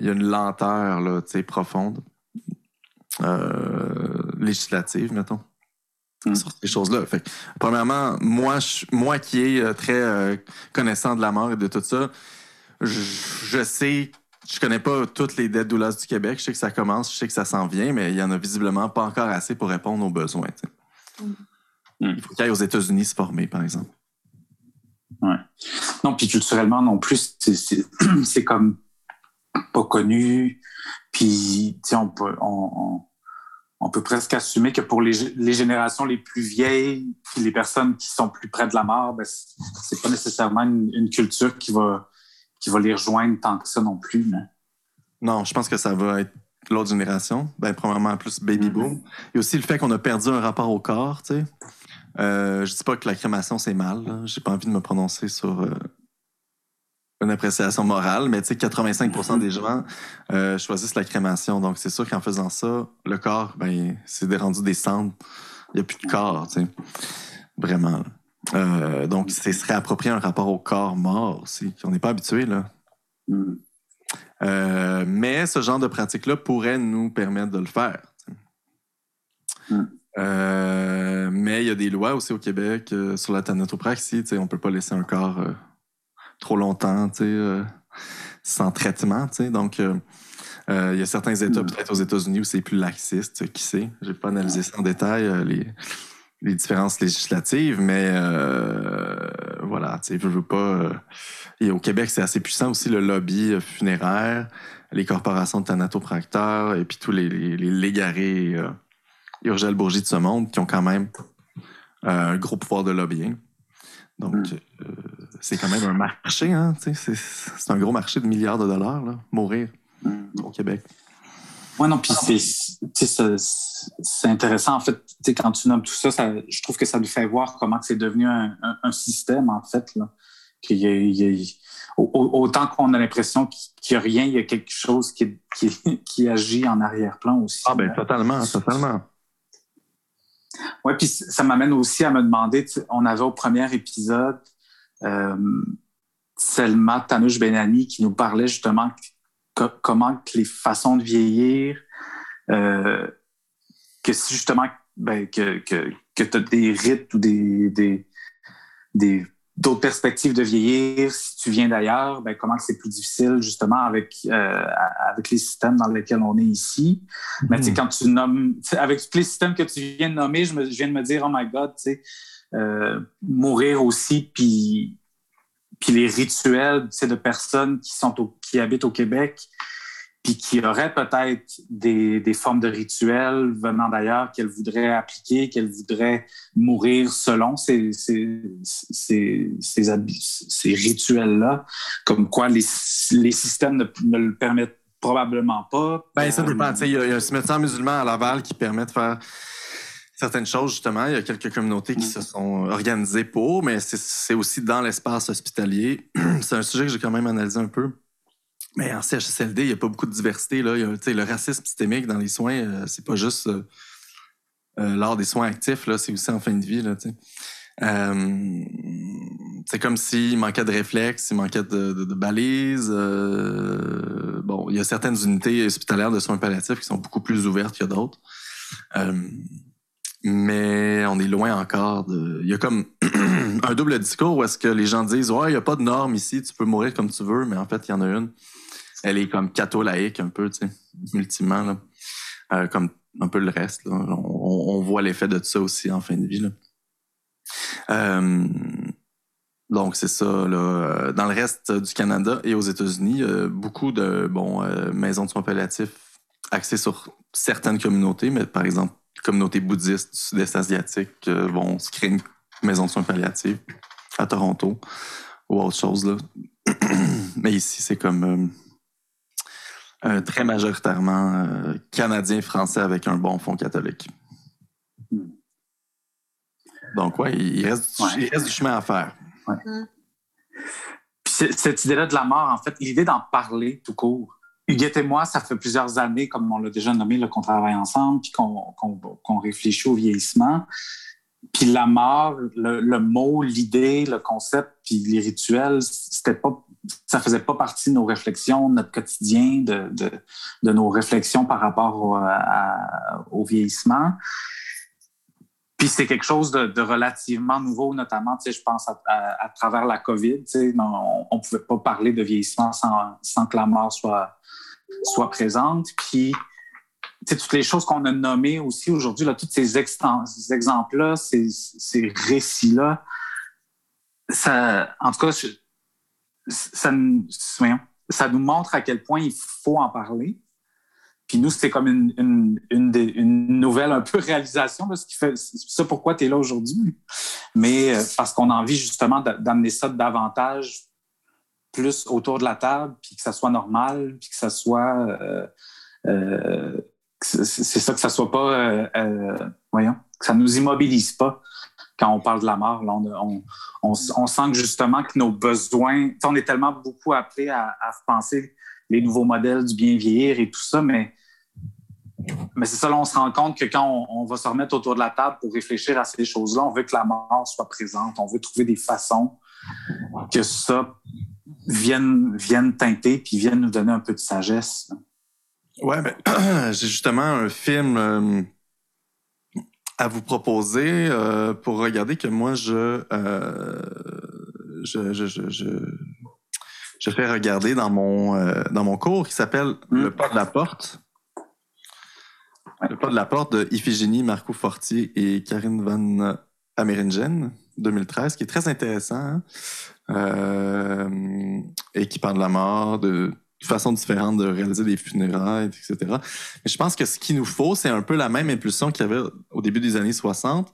il y a une lenteur là, profonde, euh, législative, mettons, Mm. sur ces choses-là. Premièrement, moi, je- moi qui est euh, très euh, connaissant de la mort et de tout ça, je, je sais, je connais pas toutes les dettes doulas du Québec. Je sais que ça commence, je sais que ça s'en vient, mais il y en a visiblement pas encore assez pour répondre aux besoins. tu sais. Mm. Mm. Il faut qu'il y ait aux États-Unis se former, par exemple. Non, puis culturellement non plus, c'est comme pas connu. Puis, on peut, on, on, on peut presque assumer que pour les, gé- les générations les plus vieilles, puis les personnes qui sont plus près de la mort, ben, c'est pas nécessairement une, une culture qui va, qui va les rejoindre tant que ça non plus. là. Non, je pense que ça va être l'autre génération. Ben, premièrement, plus baby Mhm. boom. A aussi le fait qu'on a perdu un rapport au corps, tu sais. Euh, je dis pas que la crémation, c'est mal. J'ai pas envie de me prononcer sur euh, une appréciation morale, mais tu sais, 85% des gens euh, choisissent la crémation. Donc, c'est sûr qu'en faisant ça, le corps, ben, c'est des rendus des cendres. Il n'y a plus de corps, tu sais. Vraiment. Euh, donc, c'est se réapproprier un rapport au corps mort aussi, qu'on n'est pas habitué, là. Mm. Euh, mais ce genre de pratique-là pourrait nous permettre de le faire. Mm. Mais il y a des lois aussi au Québec sur la thanatopraxie. tu sais, On ne peut pas laisser un corps trop longtemps tu sais, euh, sans traitement. tu sais. Donc, euh, euh, il y a certains États, Mm. peut-être aux États-Unis, où c'est plus laxiste. Qui sait? Je n'ai pas analysé ça en détail, les, les différences législatives, mais voilà, tu sais, je veux pas. et au Québec, c'est assez puissant aussi le lobby funéraire, les corporations de thanatopracteurs et puis tous les, les, les légarés Urgel Bourgie de ce monde qui ont quand même euh, un gros pouvoir de lobbying. Donc, Mm. euh, c'est quand même un marché, hein, c'est un gros marché de milliards de dollars, là, mourir Mm. au Québec. Ouais, non, puis c'est, intéressant, en fait, quand tu nommes tout ça, ça, je trouve que ça nous fait voir comment c'est devenu un, un- un système, en fait, là. Qu'il y a- il y a- au- au- autant qu'on a l'impression qu'il n'y a rien, il y a quelque chose qui, qui, qui agit en arrière-plan aussi. Ah ben là. totalement, totalement. Ouais, puis ça m'amène aussi à me demander, on avait au premier épisode Selma Tanouche Benani qui nous parlait justement co- comment que les façons de vieillir, euh, que si justement ben, que, que, que tu as des rites ou des, des, des d'autres perspectives de vieillir, si tu viens d'ailleurs, ben, comment c'est plus difficile justement avec, euh, avec les systèmes dans lesquels on est ici. Mais tu sais, quand tu nommes, avec tous les systèmes que tu viens de nommer, je, me, je viens de me dire, oh my God, tu sais, euh, mourir aussi, puis, puis les rituels de personnes qui, sont au, qui habitent au Québec, puis qui auraient peut-être des, des formes de rituels venant d'ailleurs qu'elles voudraient appliquer, qu'elles voudraient mourir selon ces, ces, ces, ces, rituels-là, comme quoi les, les systèmes ne, ne le permettent probablement pas. Ben, ça Euh, dépend. Sais, Il y, y a un cimetière musulman à Laval qui permet de faire certaines choses, justement. Il y a quelques communautés qui se sont organisées pour, mais c'est- aussi dans l'espace hospitalier. c'est un sujet que j'ai quand même analysé un peu. Mais en CHSLD, il n'y a pas beaucoup de diversité. Là. Il y a, le racisme systémique dans les soins, euh, c'est pas juste euh, euh, lors des soins actifs, c'est aussi en fin de vie. Euh, c'est comme s'il manquait de réflexes, il manquait de, de- de balises. euh, bon, il y a certaines unités hospitalières de soins palliatifs qui sont beaucoup plus ouvertes que d'autres. Mais on est loin encore de. Il y a comme un double discours où est-ce que les gens disent Ouais, il n'y a pas de normes ici, tu peux mourir comme tu veux, mais en fait, il y en a une. Elle est comme catholaïque un peu, tu sais, ultimement, là. Euh, comme un peu le reste. là. On, voit l'effet de ça aussi en fin de vie. Là. Euh, donc, c'est ça. Là. Euh, Dans le reste du Canada et aux États-Unis, beaucoup de bon, maisons de soins palliatifs axées sur certaines communautés, mais par exemple, communautés bouddhistes du sud-est asiatique vont se créer une maison de soins palliatifs à Toronto ou autre chose. Là. Mais ici, c'est comme très majoritairement canadien-français avec un bon fond catholique. Donc, ouais, il reste, il reste du chemin à faire. Mm. Puis cette idée-là de la mort, en fait, l'idée d'en parler tout court. Huguette et moi, ça fait plusieurs années, comme on l'a déjà nommé, qu'on travaille ensemble, puis qu'on réfléchit au vieillissement. Puis la mort, le, mot, l'idée, le concept, puis les rituels, c'était pas, ça faisait pas partie de nos réflexions, de notre quotidien, de, de, nos réflexions par rapport au, au vieillissement. Puis c'est quelque chose de, relativement nouveau, notamment, tu sais, je pense à, travers la COVID. Tu sais, on ne pouvait pas parler de vieillissement sans, sans que la mort soit, soit présente. Puis, toutes les choses qu'on a nommées aussi aujourd'hui, là, tous ces, exemples-là, ces, récits-là, ça, en tout cas, ça, nous montre à quel point il faut en parler. Puis nous, c'était comme une, nouvelle un peu réalisation, parce qui fait, c'est ça pourquoi tu es là aujourd'hui. Mais euh, parce qu'on a envie justement d'amener ça davantage plus autour de la table, puis que ça soit normal, puis que ça soit... Euh, euh, c'est ça, que ça soit pas... voyons, que ça nous immobilise pas quand on parle de la mort. Là, on, on, sent que justement que nos besoins... On est tellement beaucoup appelés à, à repenser les nouveaux modèles du bien vieillir et tout ça, mais mais c'est ça, là, on se rend compte que quand on, va se remettre autour de la table pour réfléchir à ces choses-là, on veut que la mort soit présente. On veut trouver des façons que ça vienne, vienne teinter puis vienne nous donner un peu de sagesse. Ouais, mais j'ai justement un film euh, à vous proposer euh, pour regarder que moi, je, euh, je, je, je, fais regarder dans mon, dans mon cours qui s'appelle Le hmm. pas de la porte. Le pas de la porte de Iphigénie, Marco Fortier et Karine Van Ameringen, 2013, qui est très intéressant hein. Euh, et qui parle de la mort, de, façon différente de réaliser des funérailles, etc. Mais je pense que ce qu'il nous faut, c'est un peu la même impulsion qu'il y avait au début des années 60,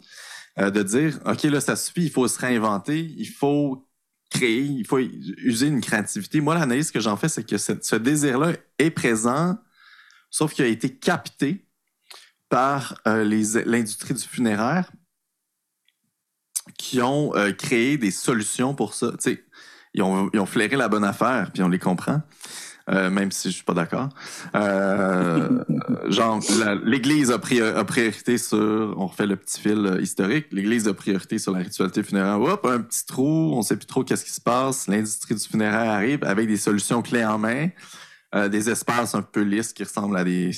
euh, de dire, OK, là, ça suffit, il faut se réinventer, il faut créer, il faut user une créativité. Moi, l'analyse que j'en fais, c'est que ce désir-là est présent, sauf qu'il a été capté par euh, l'industrie du funéraire qui ont euh, créé des solutions pour ça. ils ont, ils ont flairé la bonne affaire, puis on les comprend. Euh, même si je suis pas d'accord. genre, l'Église a, a priorité sur, on refait le petit fil historique, l'Église a priorité sur la ritualité funéraire. Hop, un petit trou, on sait plus trop qu'est-ce qui se passe. L'industrie du funéraire arrive avec des solutions clés en main. Euh, des espaces un peu lisses qui ressemblent à des,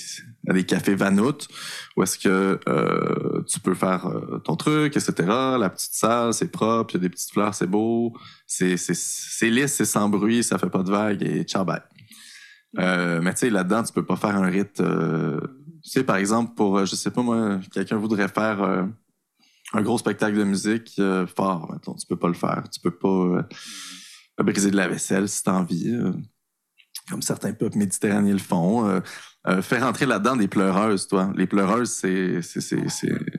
des cafés Vanout, où est-ce que euh, tu peux faire euh, ton truc, etc. La petite salle, c'est propre, il y a des petites fleurs, c'est beau, c'est lisse, c'est sans bruit, ça fait pas de vagues et ciao bye. mais tu sais, là-dedans, tu peux pas faire un rite. tu sais, par exemple, pour, je sais pas moi, quelqu'un voudrait faire un gros spectacle de musique fort, mettons, tu peux pas le faire. Tu peux pas briser de la vaisselle si t'as envie comme certains peuples méditerranéens le font. Euh, euh, faire entrer là-dedans des pleureuses, toi. Les pleureuses, c'est,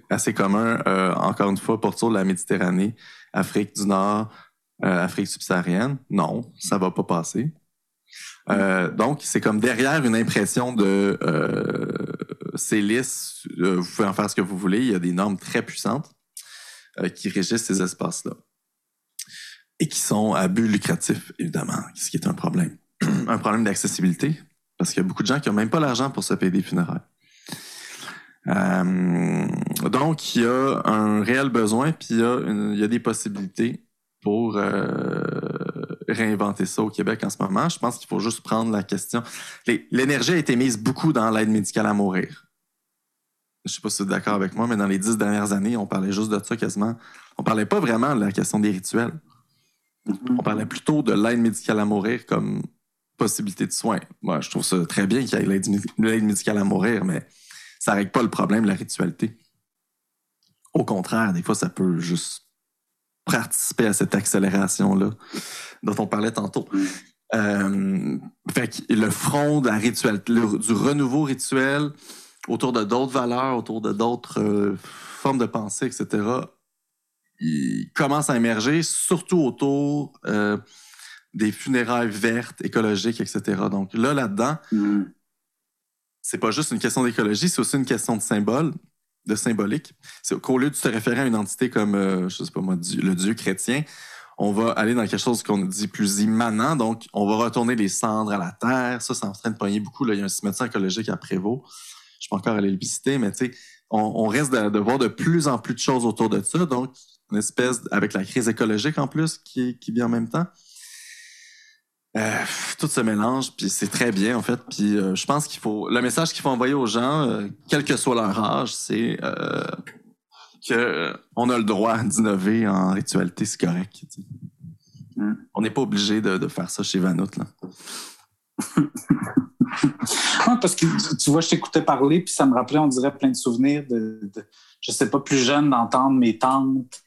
assez commun, euh, encore une fois, pour de la Méditerranée, Afrique du Nord, Afrique subsaharienne. Non, ça va pas passer. donc, c'est comme derrière une impression de c'est lisse, vous pouvez en faire ce que vous voulez. Il y a des normes très puissantes qui régissent ces espaces-là. Et qui sont à but lucratif, évidemment, ce qui est un problème un problème d'accessibilité parce qu'il y a beaucoup de gens qui n'ont même pas l'argent pour se payer des funérailles. Euh, donc, il y a un réel besoin, puis il y a, des possibilités pour euh, réinventer ça au Québec en ce moment. Je pense qu'il faut juste prendre la question. L'énergie a été mise beaucoup dans l'aide médicale à mourir. Je ne sais pas si vous êtes d'accord avec moi, mais dans les dix dernières années, on parlait juste de ça quasiment. On parlait pas vraiment de la question des rituels. On parlait plutôt de l'aide médicale à mourir comme possibilité de soins. Moi, je trouve ça très bien qu'il y ait l'aide médicale à mourir, mais ça règle pas le problème de la ritualité. Au contraire, des fois, ça peut juste participer à cette accélération-là dont on parlait tantôt. Euh, fait que le front de la rituel, du renouveau rituel, autour de d'autres valeurs, autour de d'autres euh, formes de pensée, etc., il commence à émerger, surtout autour euh, des funérailles vertes, écologiques, etc. Donc là, là-dedans, mm. c'est pas juste une question d'écologie, c'est aussi une question de symbole, de symbolique. C'est qu'au lieu de se référer à une entité comme, euh, je sais pas moi, le Dieu chrétien, on va aller dans quelque chose qu'on dit plus immanent. Donc, on va retourner les cendres à la terre. Ça, c'est en train de pogner beaucoup. Là. Il y a un cimetière écologique à Prévost. Je peux encore aller le visiter, mais tu sais, on, risque de, voir de plus en plus de choses autour de ça. Donc, une espèce, avec la crise écologique en plus qui, qui vient en même temps. Euh, tout se mélange, puis c'est très bien en fait. Puis euh, je pense qu'il faut, le message qu'il faut envoyer aux gens, euh, quel que soit leur âge, c'est qu'on a le droit d'innover en ritualité, c'est correct. Mm. On n'est pas obligé de, faire ça chez Vanout. Là. parce que tu vois, je t'écoutais parler, puis ça me rappelait, on dirait, plein de souvenirs de, de je sais pas, plus jeune, d'entendre mes tantes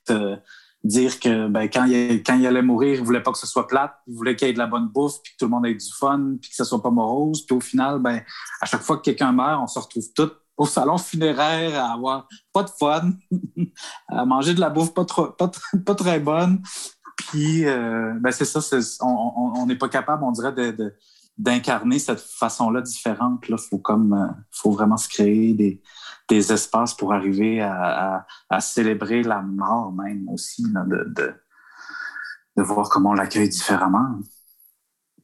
dire que ben, quand, il, quand il allait mourir, il voulait pas que ce soit plate, il voulait qu'il y ait de la bonne bouffe, puis que tout le monde ait du fun, puis que ce soit pas morose. Puis au final, ben, à chaque fois que quelqu'un meurt, on se retrouve tous au salon funéraire à avoir pas de fun, à manger de la bouffe pas, trop, pas, pas très bonne. Puis euh, ben, c'est ça, on n'est pas capable, on dirait, de d'incarner cette façon-là différente. Il faut comme euh, faut vraiment se créer des, des espaces pour arriver à, célébrer la mort même aussi, de, voir comment on l'accueille différemment.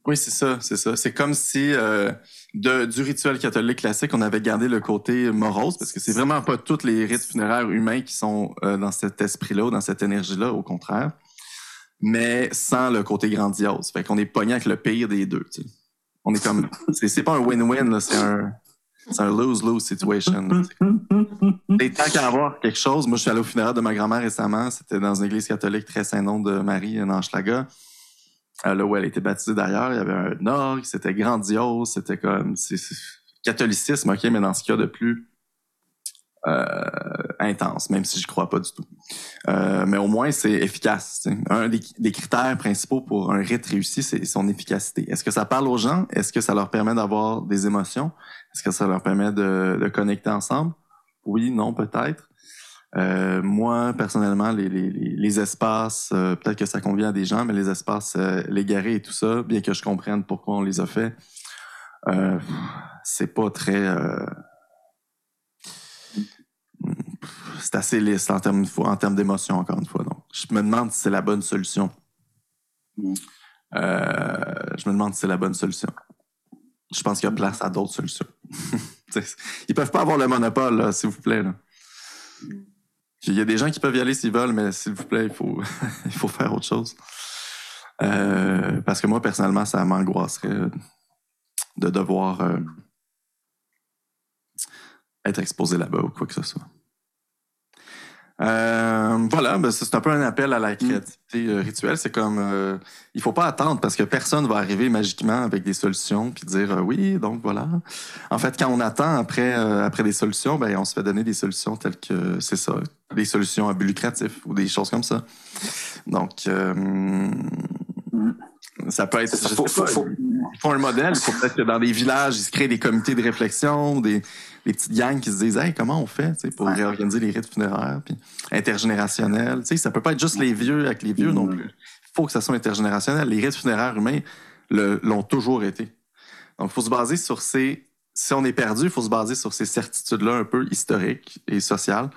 Oui, c'est ça, c'est ça. C'est comme si euh, du rituel catholique classique, on avait gardé le côté morose, parce que c'est vraiment pas tous les rites funéraires humains qui sont euh, dans cet esprit-là, dans cette énergie-là, au contraire, mais sans le côté grandiose. Fait qu'on est pogné avec le pire des deux. On est comme. C'est pas un win-win, c'est un. C'est un lose-lose situation. Et tant qu'à avoir quelque chose, moi je suis allé au funéraire de ma grand-mère récemment, c'était dans une église catholique très Saint-Nom de Marie, en Anschlaga. Euh, là où elle a été baptisée d'ailleurs, il y avait un orgue, c'était grandiose, c'était comme. C'est, catholicisme, ok, mais dans ce cas de plus intense, même si je crois pas du tout. Euh, mais au moins, c'est efficace. Un des, critères principaux pour un rite réussi, c'est son efficacité. Est-ce que ça parle aux gens? Est-ce que ça leur permet d'avoir des émotions? Est-ce que ça leur permet de, connecter ensemble? Oui, non, peut-être. Euh, moi, personnellement, les, espaces, peut-être que ça convient à des gens, mais les espaces légarés et tout ça, bien que je comprenne pourquoi on les a fait, c'est pas très c'est assez lisse en termes, en termes d'émotion, encore une fois. Donc, je me demande si c'est la bonne solution. Mm. Euh, je me demande si c'est la bonne solution. Je pense qu'il y a place à d'autres solutions. Ils peuvent pas avoir le monopole, s'il vous plaît. Il y a des gens qui peuvent y aller s'ils veulent, mais s'il vous plaît, il faut, il faut faire autre chose. Euh, parce que moi, personnellement, ça m'angoisserait de devoir euh, être exposé là-bas ou quoi que ce soit. Euh, voilà, ben c'est un peu un appel à la créativité euh, rituelle. C'est comme, euh, il faut pas attendre parce que personne va arriver magiquement avec des solutions puis dire euh, oui, donc voilà. En fait, quand on attend après après des solutions, ben on se fait donner des solutions telles que c'est ça, des solutions à but lucratif ou des choses comme ça. Donc ça peut être. Faut, faut, Ils font un modèle. Il faut peut-être que dans des villages, ils se créent des comités de réflexion, des, des petites gangs qui se disent hey, comment on fait pour réorganiser les rites funéraires, puis intergénérationnel. Ça peut pas être juste les vieux avec les vieux non mm. plus. Il faut que ça soit intergénérationnel. Les rites funéraires humains l'ont toujours été. Donc, il faut se baser sur ces. Si on est perdu, il faut se baser sur ces certitudes-là un peu historiques et sociales.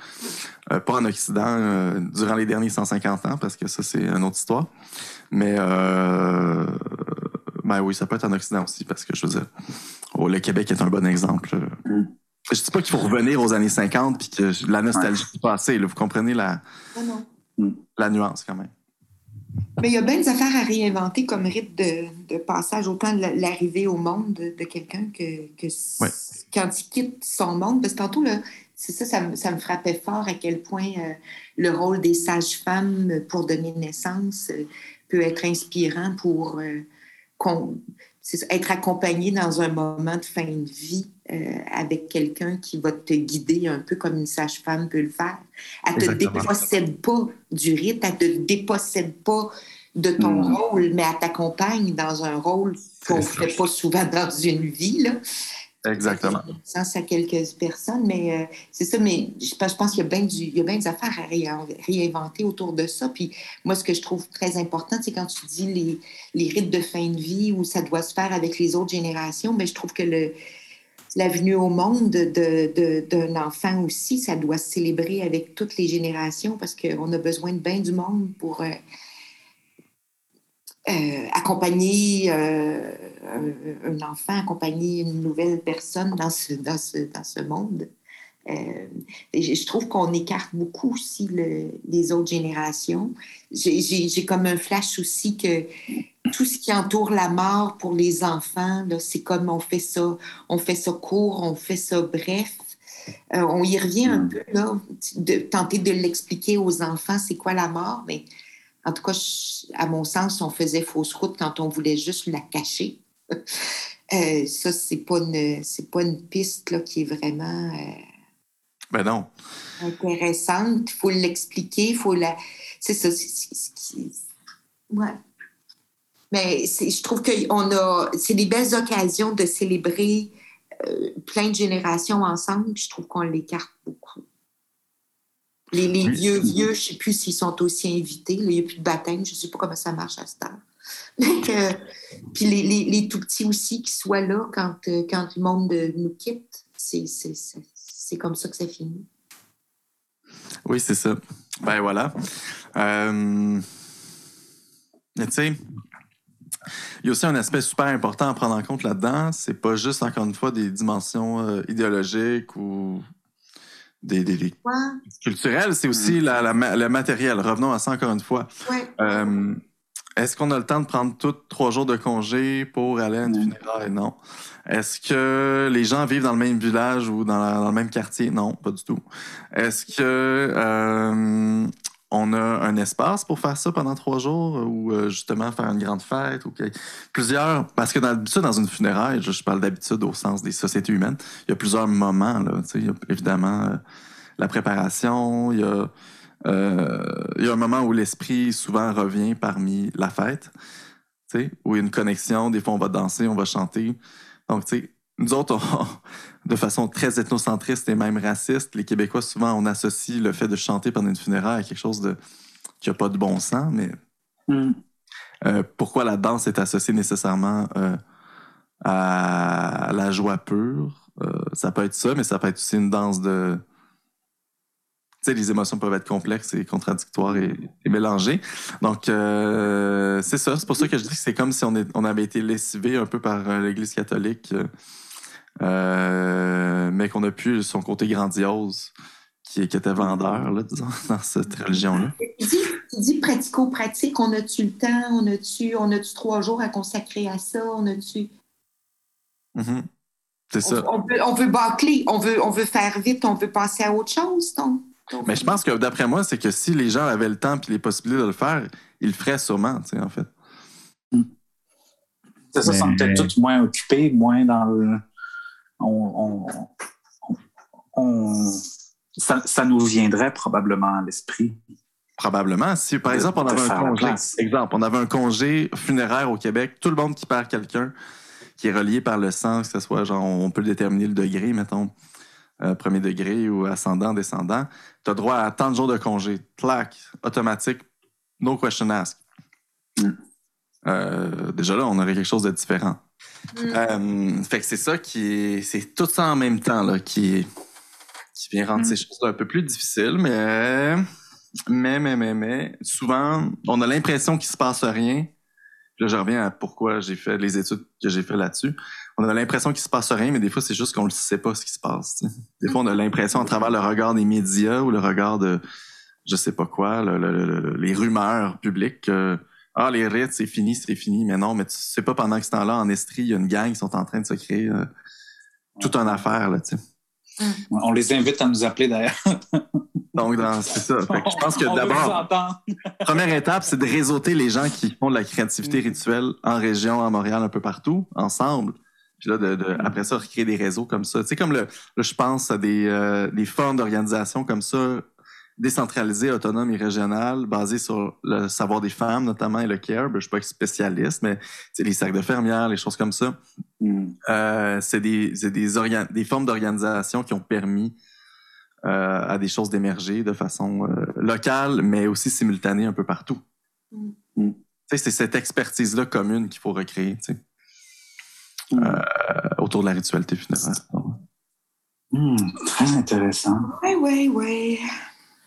Euh, pas en Occident euh, durant les derniers 150 ans, parce que ça, c'est une autre histoire. Mais euh, ben oui, ça peut être en Occident aussi, parce que je veux dire, oh, le Québec est un bon exemple. Mm. Je dis pas qu'il faut revenir aux années 50 puis que la nostalgie du passé. Là, vous comprenez la, mm. la nuance quand même. Mais il y a bien des affaires à réinventer comme rite de, passage, autant de l'arrivée au monde de, quelqu'un que, que quand il quitte son monde. Parce que tantôt, c'est ça, ça me, frappait fort à quel point euh, le rôle des sages-femmes pour donner naissance euh, peut être inspirant pour euh, être accompagné dans un moment de fin de vie euh, avec quelqu'un qui va te guider un peu comme une sage-femme peut le faire. Elle ne te dépossède pas du rite, elle ne te dépossède pas de ton rôle, mais elle t'accompagne dans un rôle qu'on ne fait pas souvent dans une vie. Là. Exactement. Sens à quelques personnes, mais euh, c'est ça, mais je, pense qu'il y a bien du, bien des affaires à réinventer autour de ça. Puis moi, ce que je trouve très important, c'est quand tu dis les, les rites de fin de vie où ça doit se faire avec les autres générations, mais je trouve que le, la venue au monde d'un enfant aussi, ça doit se célébrer avec toutes les générations parce qu'on a besoin de bien du monde pour euh, euh, accompagner euh, un, enfant, accompagner une nouvelle personne dans ce, dans ce, dans ce monde. et je trouve qu'on écarte beaucoup aussi les autres générations. J'ai comme un flash aussi que tout ce qui entoure la mort pour les enfants, c'est comme on fait ça, on fait ça court, on fait ça bref. Euh, on y revient un mm. peu, là, de tenter de l'expliquer aux enfants, c'est quoi la mort, mais en tout cas, à mon sens, on faisait fausse route quand on voulait juste la cacher. Euh, ça, c'est pas une, c'est pas une piste là, qui est vraiment. Euh, ben non. Intéressante. Il faut l'expliquer, il faut la. C'est ça. Ouais. Mais je trouve que a, c'est des belles occasions de célébrer euh, plein de générations ensemble. Je trouve qu'on l'écarte beaucoup. Les, vieux, vieux, je ne sais plus s'ils sont aussi invités. il n'y a plus de baptême. Je ne sais pas comment ça marche à ce temps. puis les, les, tout petits aussi qui soient là quand, euh, quand le monde nous quitte. C'est, c'est, comme ça que ça finit. Oui, c'est ça. Ben voilà. Euh... Tu sais, il y a aussi un aspect super important à prendre en compte là-dedans. C'est pas juste, encore une fois, des dimensions euh, idéologiques ou des, c'est aussi mm. la, le matériel. Revenons à ça encore une fois. Euh, est-ce qu'on a le temps de prendre tous trois jours de congé pour aller à une funéraille? Non. Est-ce que les gens vivent dans le même village ou dans, le même quartier? Non, pas du tout. Est-ce que euh, on a un espace pour faire ça pendant trois jours ou euh, justement faire une grande fête ou plusieurs parce que d'habitude dans une funéraille je, parle d'habitude au sens des sociétés humaines il y a plusieurs moments là il y évidemment euh, la préparation il y a euh, il y a un moment où l'esprit souvent revient parmi la fête tu sais où il y a une connexion des fois on va danser on va chanter. Donc tu sais nous autres, de façon très ethnocentriste et même raciste, les Québécois, souvent, on associe le fait de chanter pendant une funéraire à quelque chose de, qui n'a pas de bon sens, mais mm. euh, pourquoi la danse est associée nécessairement euh, à la joie pure? Euh, ça peut être ça, mais ça peut être aussi une danse de... Tu sais, les émotions peuvent être complexes et contradictoires et, mélangées. Donc, c'est ça. C'est pour ça que je dis que c'est comme si on, on avait été lessivé un peu par l'Église catholique mais qu'on a pu son côté grandiose qui, qui était vendeur, là, disons, dans cette religion-là. Tu dis, pratico-pratique, on a-tu le temps, on a-tu on trois jours à consacrer à ça, on a-tu... Mm-hmm. C'est ça. On, veut, on veut bâcler, on veut, on veut faire vite, on veut passer à autre chose, donc. Mais je pense que d'après moi, c'est que si les gens avaient le temps et les possibilités de le faire, ils le feraient sûrement, tu sais, en fait. C'est ça, sont peut-être tous moins occupés, moins dans le ça, nous viendrait probablement à l'esprit. Probablement. Si, par exemple, on avait un congé, exemple, on avait un congé funéraire au Québec, tout le monde qui perd quelqu'un qui est relié par le sang, que ce soit genre, on peut déterminer le degré, mettons, euh, premier degré ou ascendant, descendant, tu as droit à tant de jours de congé. Clac, automatique, no question asked. Mm. Euh, déjà là, on aurait quelque chose de différent. Mm. Euh, fait que c'est ça qui est. C'est tout ça en même temps là, qui, qui vient rendre mm. ces choses un peu plus difficiles, mais. Mais, mais, mais, mais, souvent, on a l'impression qu'il se passe rien. là, je reviens à pourquoi j'ai fait les études que j'ai fait là-dessus. On a l'impression qu'il se passe rien, mais des fois, c'est juste qu'on ne sait pas ce qui se passe. Des fois, on a l'impression, à travers le regard des médias ou le regard de je sais pas quoi, les rumeurs publiques, ah, les rites, c'est fini, c'est fini. Mais non, mais tu sais pas pendant que ce temps-là, en Estrie, il y a une gang qui sont en train de se créer euh, toute une affaire, là, tu sais. On les invite à nous appeler d'ailleurs. Donc, c'est ça. je pense que d'abord, première étape, c'est de réseauter les gens qui font de la créativité mm. rituelle en région, à Montréal, un peu partout, ensemble. Puis là, de, mm. après ça, recréer des réseaux comme ça. Tu sais, comme le, je pense à des, euh, des formes d'organisation comme ça décentralisé, autonome et régional, basé sur le savoir des femmes notamment et le care. Ben, je suis pas spécialiste, mais c'est les sacs de fermières, les choses comme ça. Mm. Euh, c'est des, des, des formes d'organisation qui ont permis euh, à des choses d'émerger de façon euh, locale, mais aussi simultanée un peu partout. Mm. C'est cette expertise-là commune qu'il faut recréer Mm. euh, autour de la ritualité funéraire. Mm, très intéressant. Oui, oui, oui.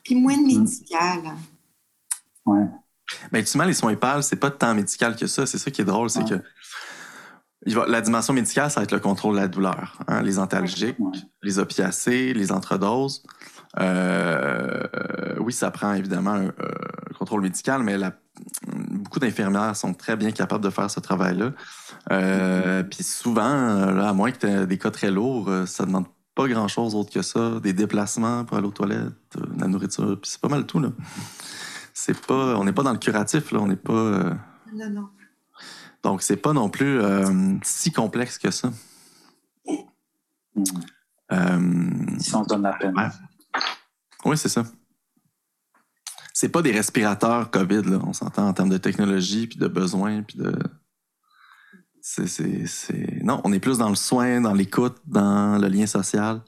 Puis moins de médical. Ouais. Mais ultimement, les soins pâles, c'est pas tant médical que ça. C'est ça qui est drôle, c'est Ouais. que il va- la dimension médicale, ça va être le contrôle de la douleur. hein, les antalgiques, Ouais. les opiacés, les entredoses. Euh, euh, oui, ça prend évidemment un euh, contrôle médical, mais la- beaucoup d'infirmières sont très bien capables de faire ce travail-là. Euh, Puis souvent, euh, là, à moins que tu aies des cas très lourds, ça demande pas grand-chose autre que ça. Des déplacements pour aller aux toilettes, euh, la nourriture, puis c'est pas mal tout. Là. C'est pas, on n'est pas dans le curatif, là. On n'est pas. euh, Non, non. donc, c'est pas non plus euh, si complexe que ça. Euh, Si on se donne la peine. Ouais. oui, c'est ça. C'est pas des respirateurs COVID, là. On s'entend en termes de technologie, puis de besoins, puis de. C'est. Non, on est plus dans le soin, dans l'écoute, dans le lien social.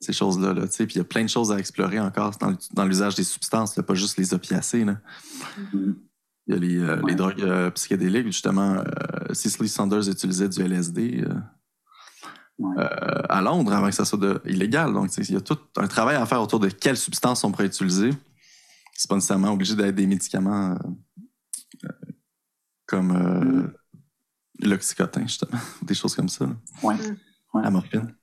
Ces choses-là, là. Puis il y a plein de choses à explorer encore dans, l'usage des substances, là, pas juste les opiacés, là. Mm. Il y a les, euh, Ouais. les drogues euh, psychédéliques, justement. Euh, Cicely Saunders utilisait du LSD euh, Ouais. euh, à Londres avant que ça soit de- illégal. Donc, il y a tout un travail à faire autour de quelles substances on pourrait utiliser. C'est pas nécessairement obligé d'être des médicaments comme euh, Mm. L'oxycotin, justement, des choses comme ça. là. Ouais. Ouais. La morphine.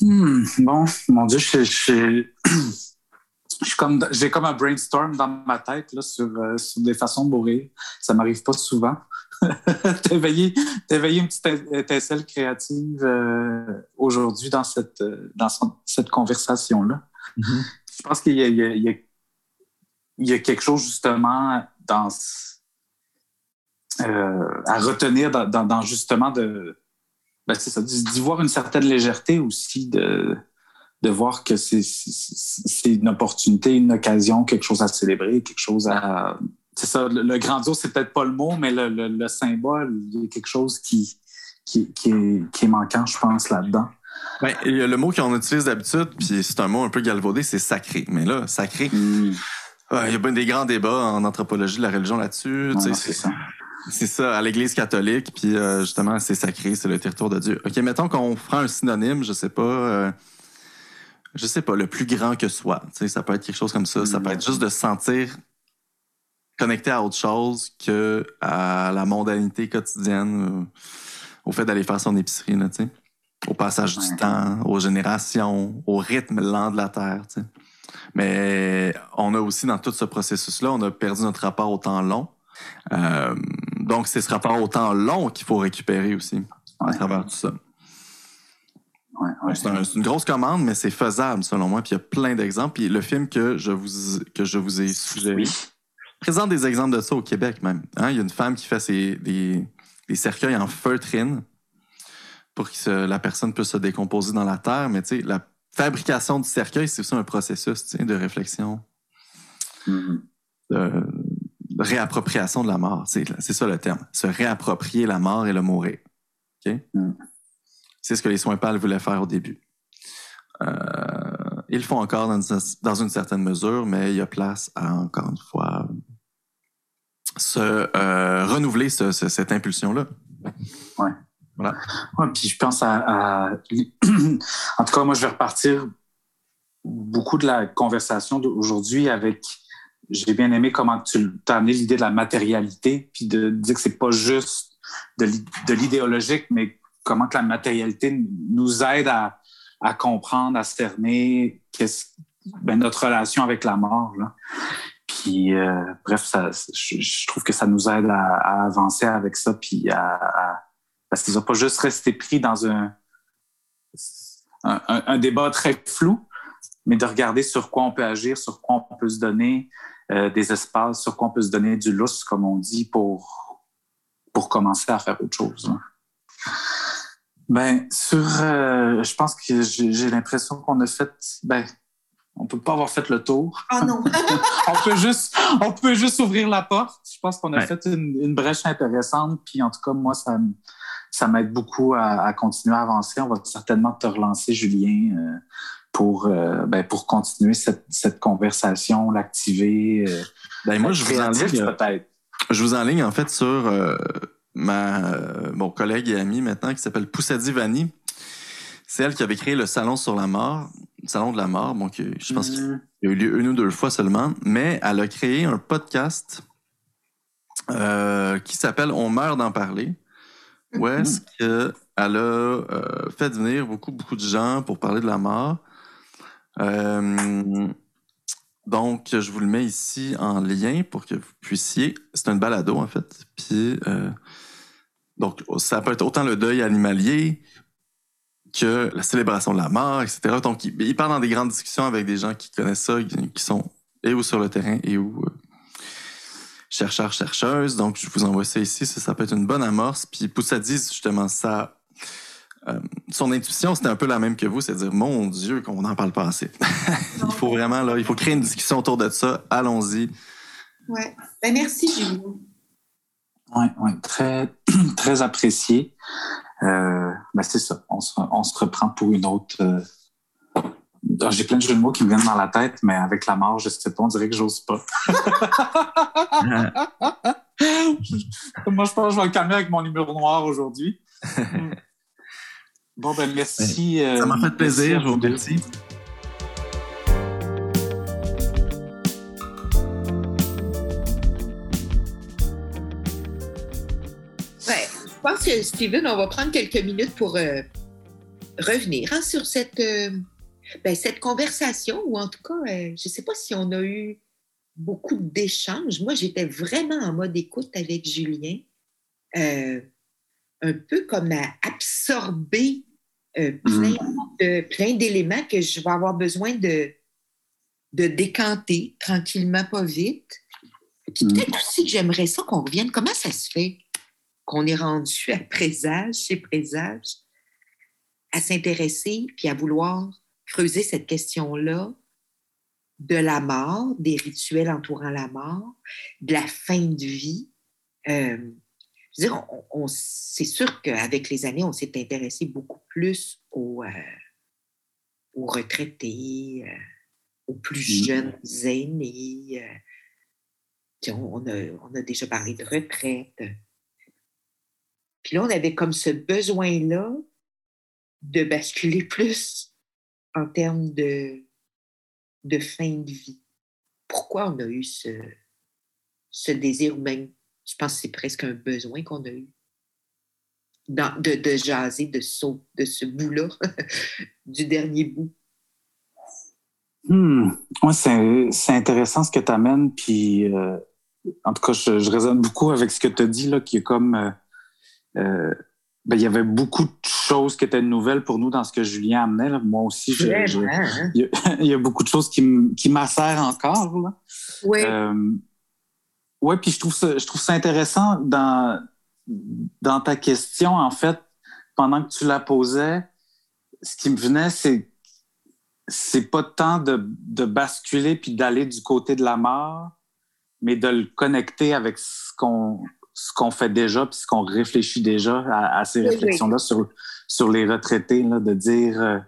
Hmm, bon, mon Dieu, je, je, je suis comme, j'ai comme un brainstorm dans ma tête là, sur, euh, sur des façons de mourir. Ça m'arrive pas souvent. T'éveiller t'éveiller une petite étincelle créative euh, aujourd'hui dans cette, euh, dans son- cette conversation-là. Je pense qu'il y a, il y, a, il y, y a quelque chose justement dans, euh, à retenir dans, dans, dans justement de, ben, c'est ça, d'y voir une certaine légèreté aussi, de, de voir que c'est- une opportunité, une occasion, quelque chose à célébrer, quelque chose à. C'est ça, le, le grandiose, c'est peut-être pas le mot, mais le, le- le symbole, il y a quelque chose qui, qui, qui, est, qui est manquant, je pense, là-dedans. Ben, il y a le mot qu'on utilise d'habitude, puis c'est un mot un peu galvaudé, c'est sacré. Mais là, sacré, Mm. euh, il y a bien des grands débats en anthropologie de la religion là-dessus. Ouais, c'est- ça. À l'Église catholique, puis euh, justement, c'est sacré, c'est le territoire de Dieu. OK, mettons qu'on prend un synonyme, je sais pas, euh, je sais pas, le plus grand que soi. Tu sais, ça peut être quelque chose comme ça. Ça peut être juste de se sentir connecté à autre chose que à la mondanité quotidienne, euh, au fait d'aller faire son épicerie, là, tu sais. Au passage du temps, aux générations, au rythme lent de la Terre, tu sais. Mais on a aussi, dans tout ce processus-là, on a perdu notre rapport au temps long. Euh, donc, c'est ce rapport au temps long qu'il faut récupérer aussi à travers tout ça. Ouais, ouais. C'est un- c'est une grosse commande, mais c'est faisable selon moi. Puis il y a plein d'exemples. Puis le film que je vous, que je vous ai suggéré Oui. présente des exemples de ça au Québec même. Hein, Il y a une femme qui fait ses, des, des cercueils en feutrine pour que la personne puisse se décomposer dans la terre. Mais tu sais, la fabrication du cercueil, c'est aussi un processus de réflexion Mhm. de, de réappropriation de la mort. C'est ça le terme. Se réapproprier la mort et le mourir. OK? Mm. C'est ce que les soins pâles voulaient faire au début. Euh, ils le font encore dans une, dans une certaine mesure, mais il y a place à, encore une fois, se euh, renouveler ce- ce- cette impulsion-là. Ouais, puis je pense à, à- En tout cas, moi, je vais repartir beaucoup de la conversation d'aujourd'hui avec. J'ai bien aimé comment tu as amené l'idée de la matérialité, puis de dire que c'est pas juste de l'i- de l'idéologique, mais comment que la matérialité nous aide à, comprendre, à cerner ben, notre relation avec la mort. Puis, euh, bref, je, trouve que ça nous aide à, avancer avec ça, puis à, à parce qu'ils n'ont pas juste resté pris dans un- un débat très flou, mais de regarder sur quoi on peut agir, sur quoi on peut se donner euh, des espaces, sur quoi on peut se donner du lousse, comme on dit, pour, pour commencer à faire autre chose. là. Ben, sur, euh, je pense que j'ai l'impression qu'on a fait, ben, on peut pas avoir fait le tour. Oh non. on peut juste, on peut juste ouvrir la porte. Je pense qu'on a fait une, brèche intéressante. Puis en tout cas, moi, ça, ça m'aide beaucoup à, continuer à avancer. On va certainement te relancer, Julien, euh, pour, euh, ben, pour continuer cette, cette conversation, l'activer. ben, moi, je vous enligne, peut-être. Je vous enligne en fait sur ma, mon collègue et ami maintenant qui s'appelle Poussadi Vani. C'est elle qui avait créé le Salon sur la mort, le Salon de la mort. Je pense qu'il mm. a eu lieu une ou deux fois seulement. Mais elle a créé un podcast euh, qui s'appelle On meurt d'en parler. Où mm-hmm. est-ce qu'elle a euh, fait venir beaucoup, beaucoup de gens pour parler de la mort. Euh, donc, je vous le mets ici en lien pour que vous puissiez. C'est un balado, en fait. Puis, donc, ça peut être autant le deuil animalier que la célébration de la mort, etc. Donc, il, part dans des grandes discussions avec des gens qui connaissent ça, qui, sont et ou sur le terrain et ou euh, chercheurs, chercheuses. Donc, je vous envoie ça ici. Ça, peut être une bonne amorce. Puis, Poussadi, justement, ça. Euh, son intuition, c'était un peu la même que vous, c'est à dire, mon Dieu, qu'on n'en parle pas assez. il faut vraiment, là, il faut créer une discussion autour de ça. Allons-y. Ouais. Ben, merci, Julie. Oui, ouais, très, très apprécié. Euh, ben c'est ça. On se, on se, reprend pour une autre. Euh... J'ai plein de jeux de mots qui me viennent dans la tête, mais avec la mort, je sais pas, on dirait que j'ose pas. Moi, je pense que je vais le calmer avec mon numéro noir aujourd'hui. Bon, ben merci. Ça m'a fait plaisir, je vous remercie. Je pense que Steven, on va prendre quelques minutes pour euh, revenir hein, sur cette, euh, ben, cette conversation, ou en tout cas, euh, je ne sais pas si on a eu beaucoup d'échanges. Moi, j'étais vraiment en mode écoute avec Julien, un peu comme à absorber mm. plein, d'éléments que je vais avoir besoin de, de décanter tranquillement, pas vite. Puis mm. peut-être aussi que j'aimerais ça qu'on revienne. Comment ça se fait qu'on est rendu à présage, chez présage, à s'intéresser puis à vouloir creuser cette question-là de la mort, des rituels entourant la mort, de la fin de vie. Euh, je veux dire, on, c'est sûr qu'avec les années, on s'est intéressé beaucoup plus aux, euh, aux retraités, euh, aux plus mmh. jeunes aînés. On a, on, a, déjà parlé de retraite. Puis là, on avait comme ce besoin-là de basculer plus en termes de, de fin de vie. Pourquoi on a eu ce, ce désir, ou même, je pense que c'est presque un besoin qu'on a eu, de, de jaser de, saut, de ce bout-là, du dernier bout? Hmm. c'est intéressant ce que tu amènes. Puis, euh, en tout cas, je, je, résonne beaucoup avec ce que tu as dit, là, qui est comme. Euh, euh, ben, il y avait beaucoup de choses qui étaient nouvelles pour nous dans ce que Julien amenait. Moi aussi, hein? il, y a, beaucoup de choses qui, m'assèrent encore. Là. Oui. Oui, puis je trouve ça, je trouve ça intéressant dans, dans ta question, en fait, pendant que tu la posais, ce qui me venait, c'est c'est pas tant de, de basculer puis d'aller du côté de la mort, mais de le connecter avec ce qu'on ce qu'on fait déjà puis ce qu'on réfléchit déjà à, ces réflexions-là sur, sur les retraités, là, de dire. Euh,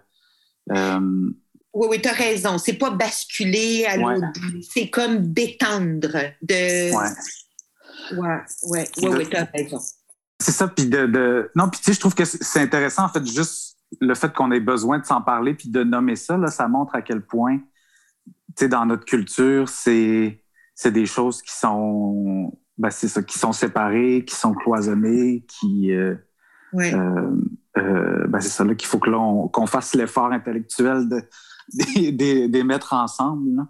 euh, oui, oui, tu as raison. C'est pas basculer à l'autre C'est comme détendre. De... Ouais. Ouais, ouais, oui, oui, tu as raison. C'est ça. Puis de, Non, puis tu sais, je trouve que c'est intéressant, en fait, juste le fait qu'on ait besoin de s'en parler puis de nommer ça, là, ça montre à quel point, tu sais, dans notre culture, c'est des choses qui sont ben, c'est ça, qui sont séparés, qui sont cloisonnés, qui. Euh, euh, euh, ben, c'est ça là qu'il faut que l'on qu'on fasse l'effort intellectuel de des mettre ensemble.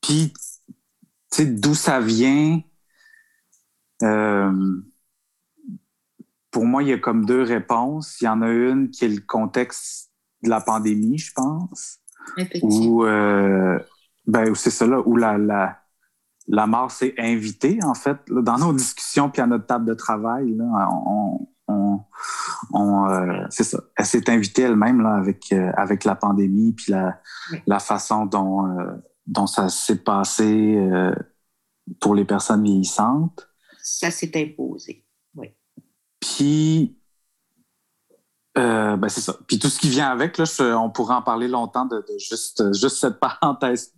Puis, tu sais, d'où ça vient. pour moi, il y a comme deux réponses. Il y en a une qui est le contexte de la pandémie, je pense. Ou ben, c'est ça là, où la, la la mort s'est invitée, en fait, dans nos discussions puis à notre table de travail. on, on, euh, c'est ça. Elle s'est invitée elle-même là avec euh, avec la pandémie puis la la façon dont euh, dont ça s'est passé pour les personnes vieillissantes. Ça s'est imposé. Oui. Puis ben c'est ça. Puis tout ce qui vient avec, là, on pourrait en parler longtemps de, de juste, juste cette parenthèse.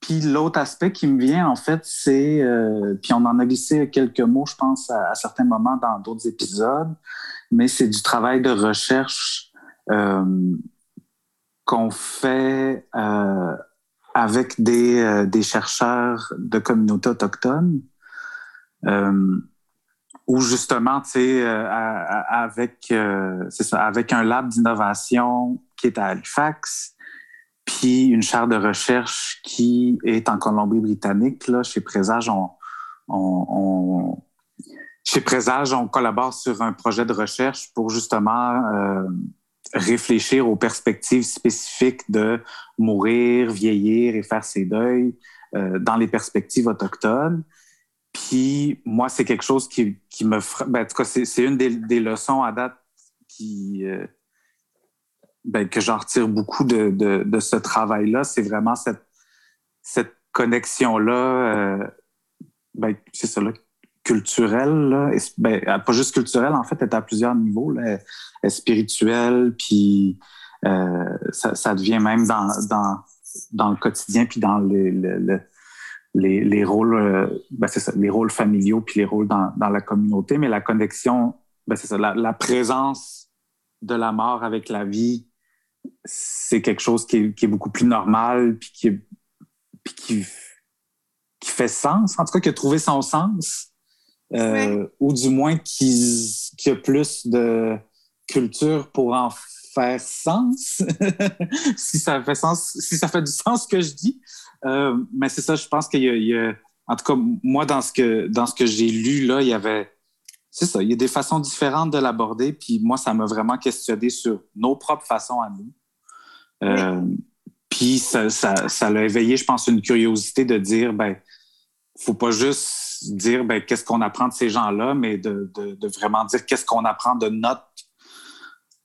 Puis l'autre aspect qui me vient, en fait, c'est, euh, puis on en a glissé quelques mots, je pense, à, certains moments dans d'autres épisodes, mais c'est du travail de recherche euh, qu'on fait euh, avec des, des chercheurs de communautés autochtones, où justement, tu sais, avec, c'est ça, avec un lab d'innovation qui est à Halifax, puis une chaire de recherche qui est en Colombie-Britannique. Là, chez Présage, on, chez Présage, on collabore sur un projet de recherche pour justement euh, réfléchir aux perspectives spécifiques de mourir, vieillir et faire ses deuils euh, dans les perspectives autochtones. Puis moi, c'est quelque chose qui, qui me... Ben, en tout cas, c'est une des, des, leçons à date qui... Euh, ben, que j'en retire beaucoup de, de, ce travail-là, c'est vraiment cette, cette connexion-là, euh, ben, c'est ça, là, culturelle, ben, pas juste culturelle, en fait, elle est à plusieurs niveaux, là, elle spirituelle, puis euh, ça, devient même dans, dans, le quotidien, puis dans les, les, les, les rôles, euh, les rôles familiaux, puis les rôles dans, dans la communauté, mais la connexion, c'est ça, la présence de la mort avec la vie c'est quelque chose qui est, beaucoup plus normal, puis qui, qui, fait sens, en tout cas qui a trouvé son sens, euh, ou du moins qui, qui, a plus de culture pour en faire sens, si ça fait sens, si ça fait du sens ce que je dis. Euh, mais c'est ça, je pense qu'il y, a, en tout cas, moi, dans ce que, dans ce que j'ai lu, là, il y avait, c'est ça, il y a des façons différentes de l'aborder, puis moi, ça m'a vraiment questionné sur nos propres façons à nous. Euh, puis ça, ça, ça l'a éveillé, je pense, une curiosité de dire, ben, faut pas juste dire, ben, qu'est-ce qu'on apprend de ces gens-là, mais de, de, de vraiment dire qu'est-ce qu'on apprend de notre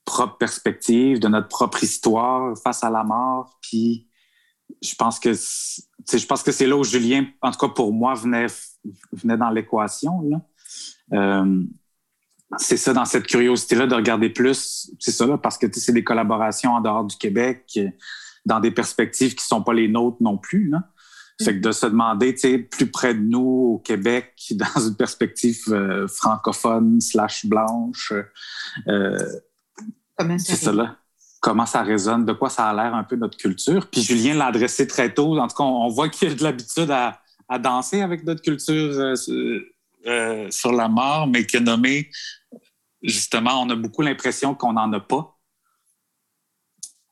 propre perspective, de notre propre histoire face à la mort. Puis je pense que je pense que c'est là où Julien, en tout cas pour moi, venait, venait dans l'équation. C'est ça, dans cette curiosité-là de regarder plus, c'est ça, là, parce que c'est des collaborations en dehors du Québec, dans des perspectives qui sont pas les nôtres non plus. Là. Fait que de se demander, tu sais, plus près de nous, au Québec, dans une perspective euh, francophone slash blanche, euh, c'est ça là. Comment ça résonne, de quoi ça a l'air un peu notre culture. Puis Julien l'a adressé très tôt. En tout cas, on, voit qu'il a de l'habitude à, à, danser avec notre culture euh, euh, sur la mort, mais qui a nommé, justement, on a beaucoup l'impression qu'on n'en a pas.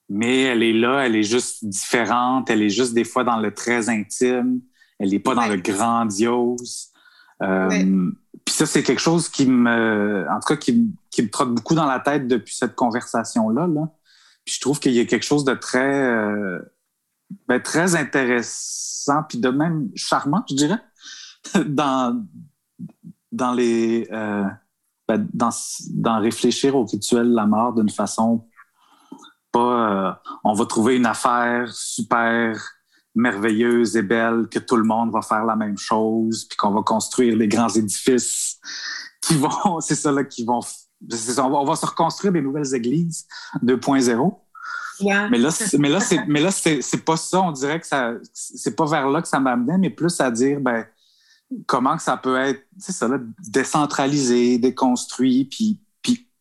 Mais elle est là, elle est juste différente, elle est juste des fois dans le très intime, elle n'est pas dans le grandiose. Euh, puis ça, c'est quelque chose qui me, en tout cas, qui, qui, me trotte beaucoup dans la tête depuis cette conversation-là. Là. Puis je trouve qu'il y a quelque chose de très, euh, ben, très intéressant, puis de même charmant, je dirais, dans, dans les euh, ben, dans, dans, réfléchir au rituel de la mort d'une façon pas euh, on va trouver une affaire super merveilleuse et belle que tout le monde va faire la même chose puis qu'on va construire des grands édifices qui vont c'est ça là qui vont on, va, on va se reconstruire des nouvelles églises 2.0 Mais là, mais là, c'est, mais là, c'est, pas ça. On dirait que ça, c'est pas vers là que ça m'amenait, mais plus à dire, ben, comment ça peut être ça, décentralisé, déconstruit, puis,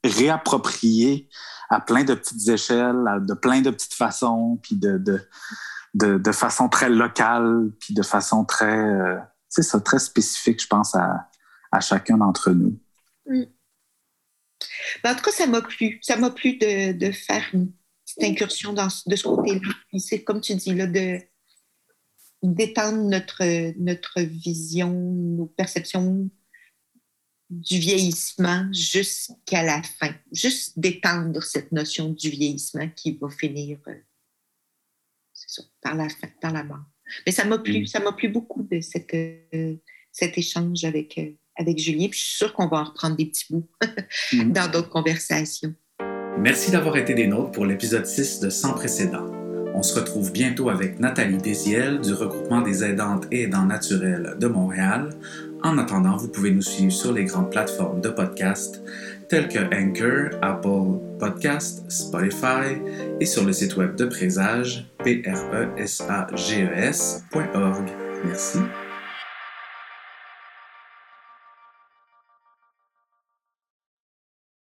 réapproprié à plein de petites échelles, de plein de petites façons, puis de, façon très locale, puis de façon très, euh, ça, très spécifique, je pense, à, chacun d'entre nous. Mm. Ben, en tout cas, ça m'a plu. Ça m'a plu de, de, faire une petite incursion dans, de ce côté-là. C'est comme tu dis, là, de d'étendre notre, notre vision, nos perceptions du vieillissement jusqu'à la fin. Juste d'étendre cette notion du vieillissement qui va finir euh, ça, par la fin, par la mort. Mais ça m'a plu, mm. ça m'a plu beaucoup de cette, euh, cet échange avec, euh, avec Julien, puis je suis sûre qu'on va en reprendre des petits bouts dans d'autres conversations. Merci d'avoir été des nôtres pour l'épisode 6 de Sans précédent. On se retrouve bientôt avec Nathalie Désiel du regroupement des aidantes et aidants naturels de Montréal. En attendant, vous pouvez nous suivre sur les grandes plateformes de podcast telles que Anchor, Apple Podcast, Spotify et sur le site web de Présage, p r s a g s.org. Merci.